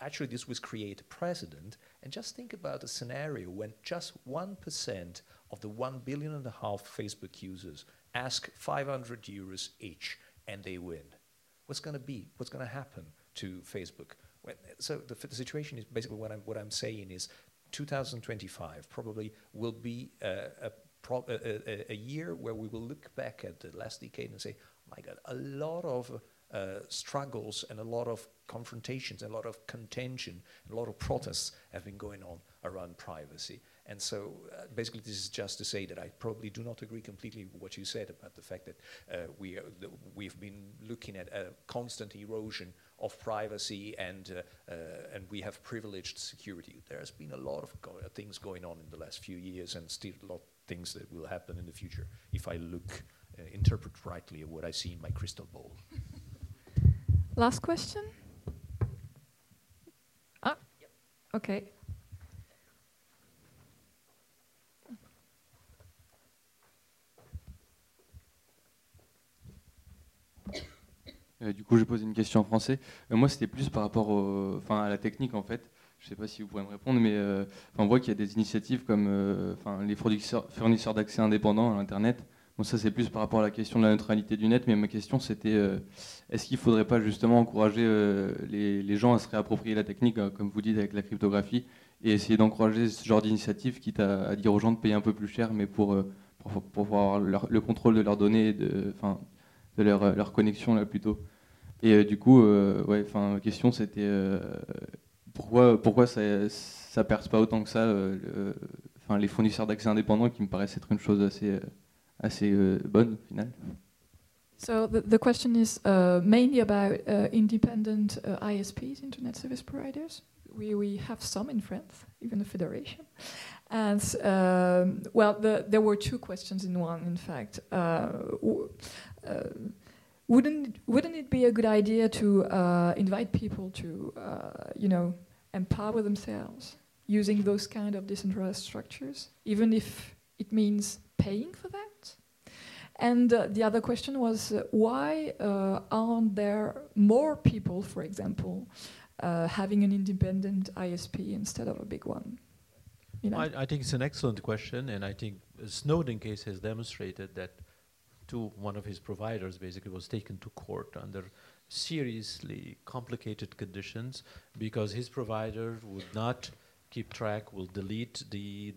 actually this will create a precedent. And just think about a scenario when just 1% of the 1 billion and a half Facebook users ask 500 euros each and they win. What's going to be? What's going to happen to Facebook? So the, the, situation is basically what I'm, what I'm saying is 2025 probably will be a, a, pro, a, a, year where we will look back at the last decade and say, my God, a lot of uh, struggles and a lot of confrontations, a lot of contention, a lot of protests have been going on around privacy. And so uh, basically this is just to say that I probably do not agree completely with what you said about the fact that uh, we are, we've been looking at a constant erosion of privacy and, uh, uh and we have privileged security. There's been a lot of go things going on in the last few years and still a lot of things that will happen in the future if I look, uh, interpret rightly what I see in my crystal ball. Last question? Ah, okay. Euh, du coup, je pose une question en français. Euh, moi, c'était plus par rapport à la technique, en fait. Je ne sais pas si vous pourrez me répondre, mais euh, on voit qu'il y a des initiatives comme les fournisseurs d'accès indépendants à l'Internet. Bon, ça, c'est plus par rapport à la question de la neutralité du net, mais ma question, c'était est-ce qu'il ne faudrait pas justement encourager les, gens à se réapproprier la technique, comme vous dites, avec la cryptographie, et essayer d'encourager ce genre d'initiative, quitte à, dire aux gens de payer un peu plus cher, mais pour, pour, avoir le contrôle de leurs données, de, de leur, leur connexion là plutôt. Et euh, du coup, euh, ouais, enfin, question c'était euh, pourquoi, pourquoi ça, ça perce pas autant que ça, les fournisseurs d'accès indépendants qui me paraissent être une chose assez, assez bonne au final. So the, the question is uh, mainly about uh, independent uh, ISPs, Internet Service Providers. We, we have some in France, even a federation. And um, well, the, there were two questions in one, in fact. Wouldn't wouldn't it be a good idea to invite people to you know empower themselves using those kind of decentralized structures, even if it means paying for that? And uh, the other question was uh, why uh, aren't there more people, for example, uh, having an independent ISP instead of a big one? You know? I, I think it's an excellent question, and I think Snowden case has demonstrated that one of his providers basically was taken to court under seriously complicated conditions because his provider would not keep track, will delete the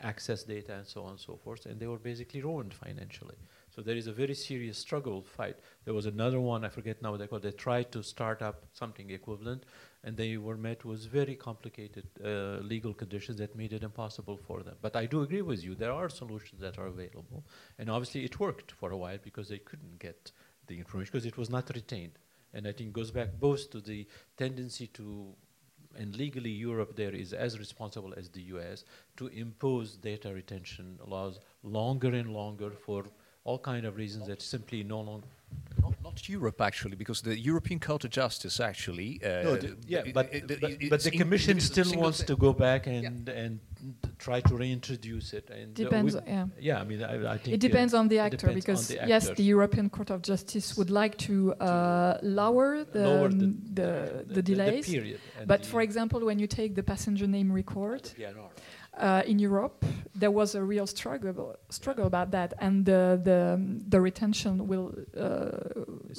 access data and so on and so forth, and they were basically ruined financially. So there is a very serious struggle fight. There was another one, I forget now what they called, they tried to start up something equivalent, and they were met with very complicated uh, legal conditions that made it impossible for them. But I do agree with you, there are solutions that are available. And obviously it worked for a while because they couldn't get the information because it was not retained. And I think goes back both to the tendency to, and legally Europe there is as responsible as the US, to impose data retention laws longer and longer for all kind of reasons that simply no longer not, not, Europe actually, because the European Court of Justice actually. Uh, no, yeah, but, but, but the Commission still wants to go back and yeah. and try to reintroduce it. And depends. Uh, yeah. Yeah. I mean, I, I think it depends uh, on the actor because the yes, the European Court of Justice would like to uh, lower the lower the, um, the, the, the, delays. period. But for example, when you take the passenger name record uh, in Europe, there was a real struggle struggle about that, and the the, the retention will uh,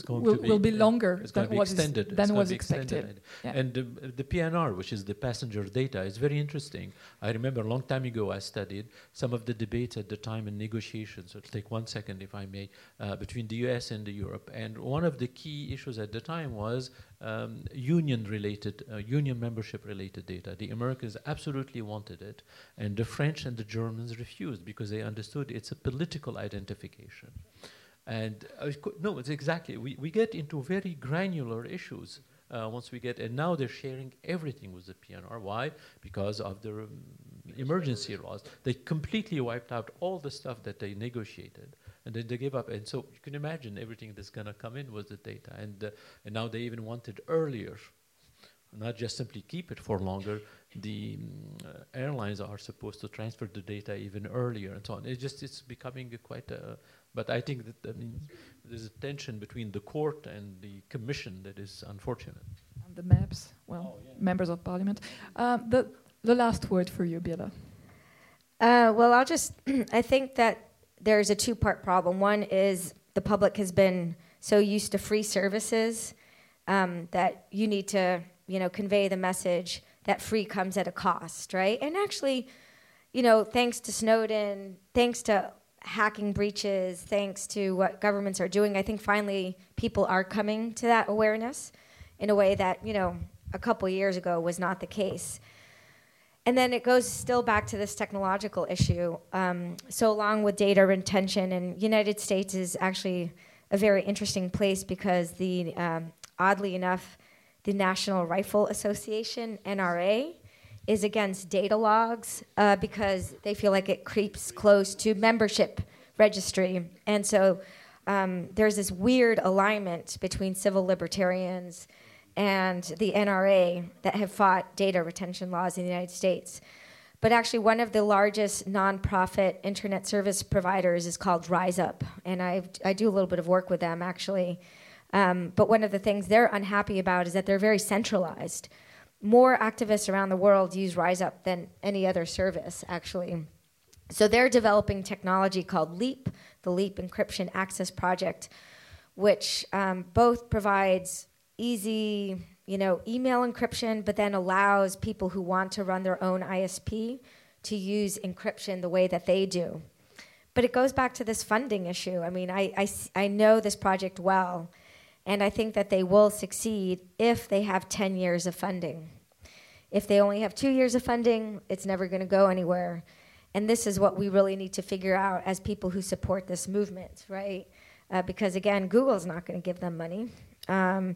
will, be, will, be, longer than, was, extended. than was expected. Yeah. And the, the PNR, which is the passenger data, is very interesting. I remember a long time ago I studied some of the debates at the time and negotiations. So it'll take one second, if I may, uh, between the U.S. and the Europe. And one of the key issues at the time was um, union-related, uh, union membership-related data. The Americans absolutely wanted it, and the French and the Germans refused because they understood it's a political identification. And uh, no, it's exactly. We, we get into very granular issues uh, once we get, and now they're sharing everything with the PNR. Why? Because of the um, emergency laws. They completely wiped out all the stuff that they negotiated and then they gave up. And so you can imagine everything that's going to come in was the data. And, uh, and now they even want it earlier, not just simply keep it for longer. The um, uh, airlines are supposed to transfer the data even earlier and so on. It's just it's becoming quite a. But I think that I mean, there's a tension between the court and the commission that is unfortunate. And the MEPs, well, oh, yeah. members of parliament. Uh, the the last word for you, Biella. Uh, well, I'll just. I think that there's a two part problem. One is the public has been so used to free services um, that you need to you know convey the message that free comes at a cost, right? And actually, you know, thanks to Snowden, thanks to hacking breaches, thanks to what governments are doing, I think finally people are coming to that awareness in a way that you know a couple years ago was not the case. And then it goes still back to this technological issue. Um, so along with data retention, and United States is actually a very interesting place because the um, oddly enough, the National Rifle Association (NRA) is against data logs uh, because they feel like it creeps close to membership registry, and so um, there's this weird alignment between civil libertarians and the NRA that have fought data retention laws in the United States. But actually, one of the largest nonprofit internet service providers is called RiseUp, and I I do a little bit of work with them actually. Um, but one of the things they're unhappy about is that they're very centralized. More activists around the world use RiseUp than any other service, actually. So they're developing technology called LEAP, the LEAP Encryption Access Project, which um, both provides easy, you know, email encryption, but then allows people who want to run their own ISP to use encryption the way that they do. But it goes back to this funding issue. I mean, I, I, I know this project well, and I think that they will succeed if they have 10 years of funding. If they only have two years of funding, it's never going to go anywhere. And this is what we really need to figure out as people who support this movement, right? Uh, because again, Google's not going to give them money. Um,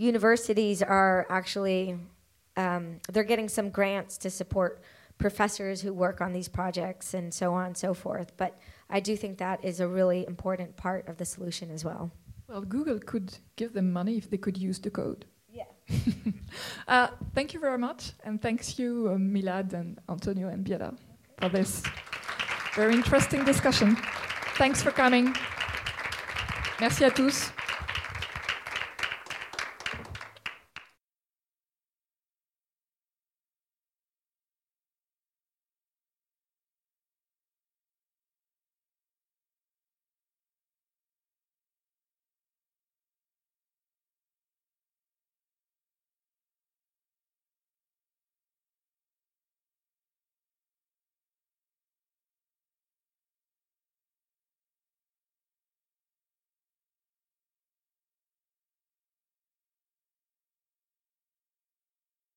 universities are actually um, they're getting some grants to support professors who work on these projects and so on and so forth. But I do think that is a really important part of the solution as well. Well, Google could give them money if they could use the code. Yeah. uh, thank you very much, and thanks you, uh, Milad and Antonio and Biella, for this very interesting discussion. Thanks for coming. Merci à tous.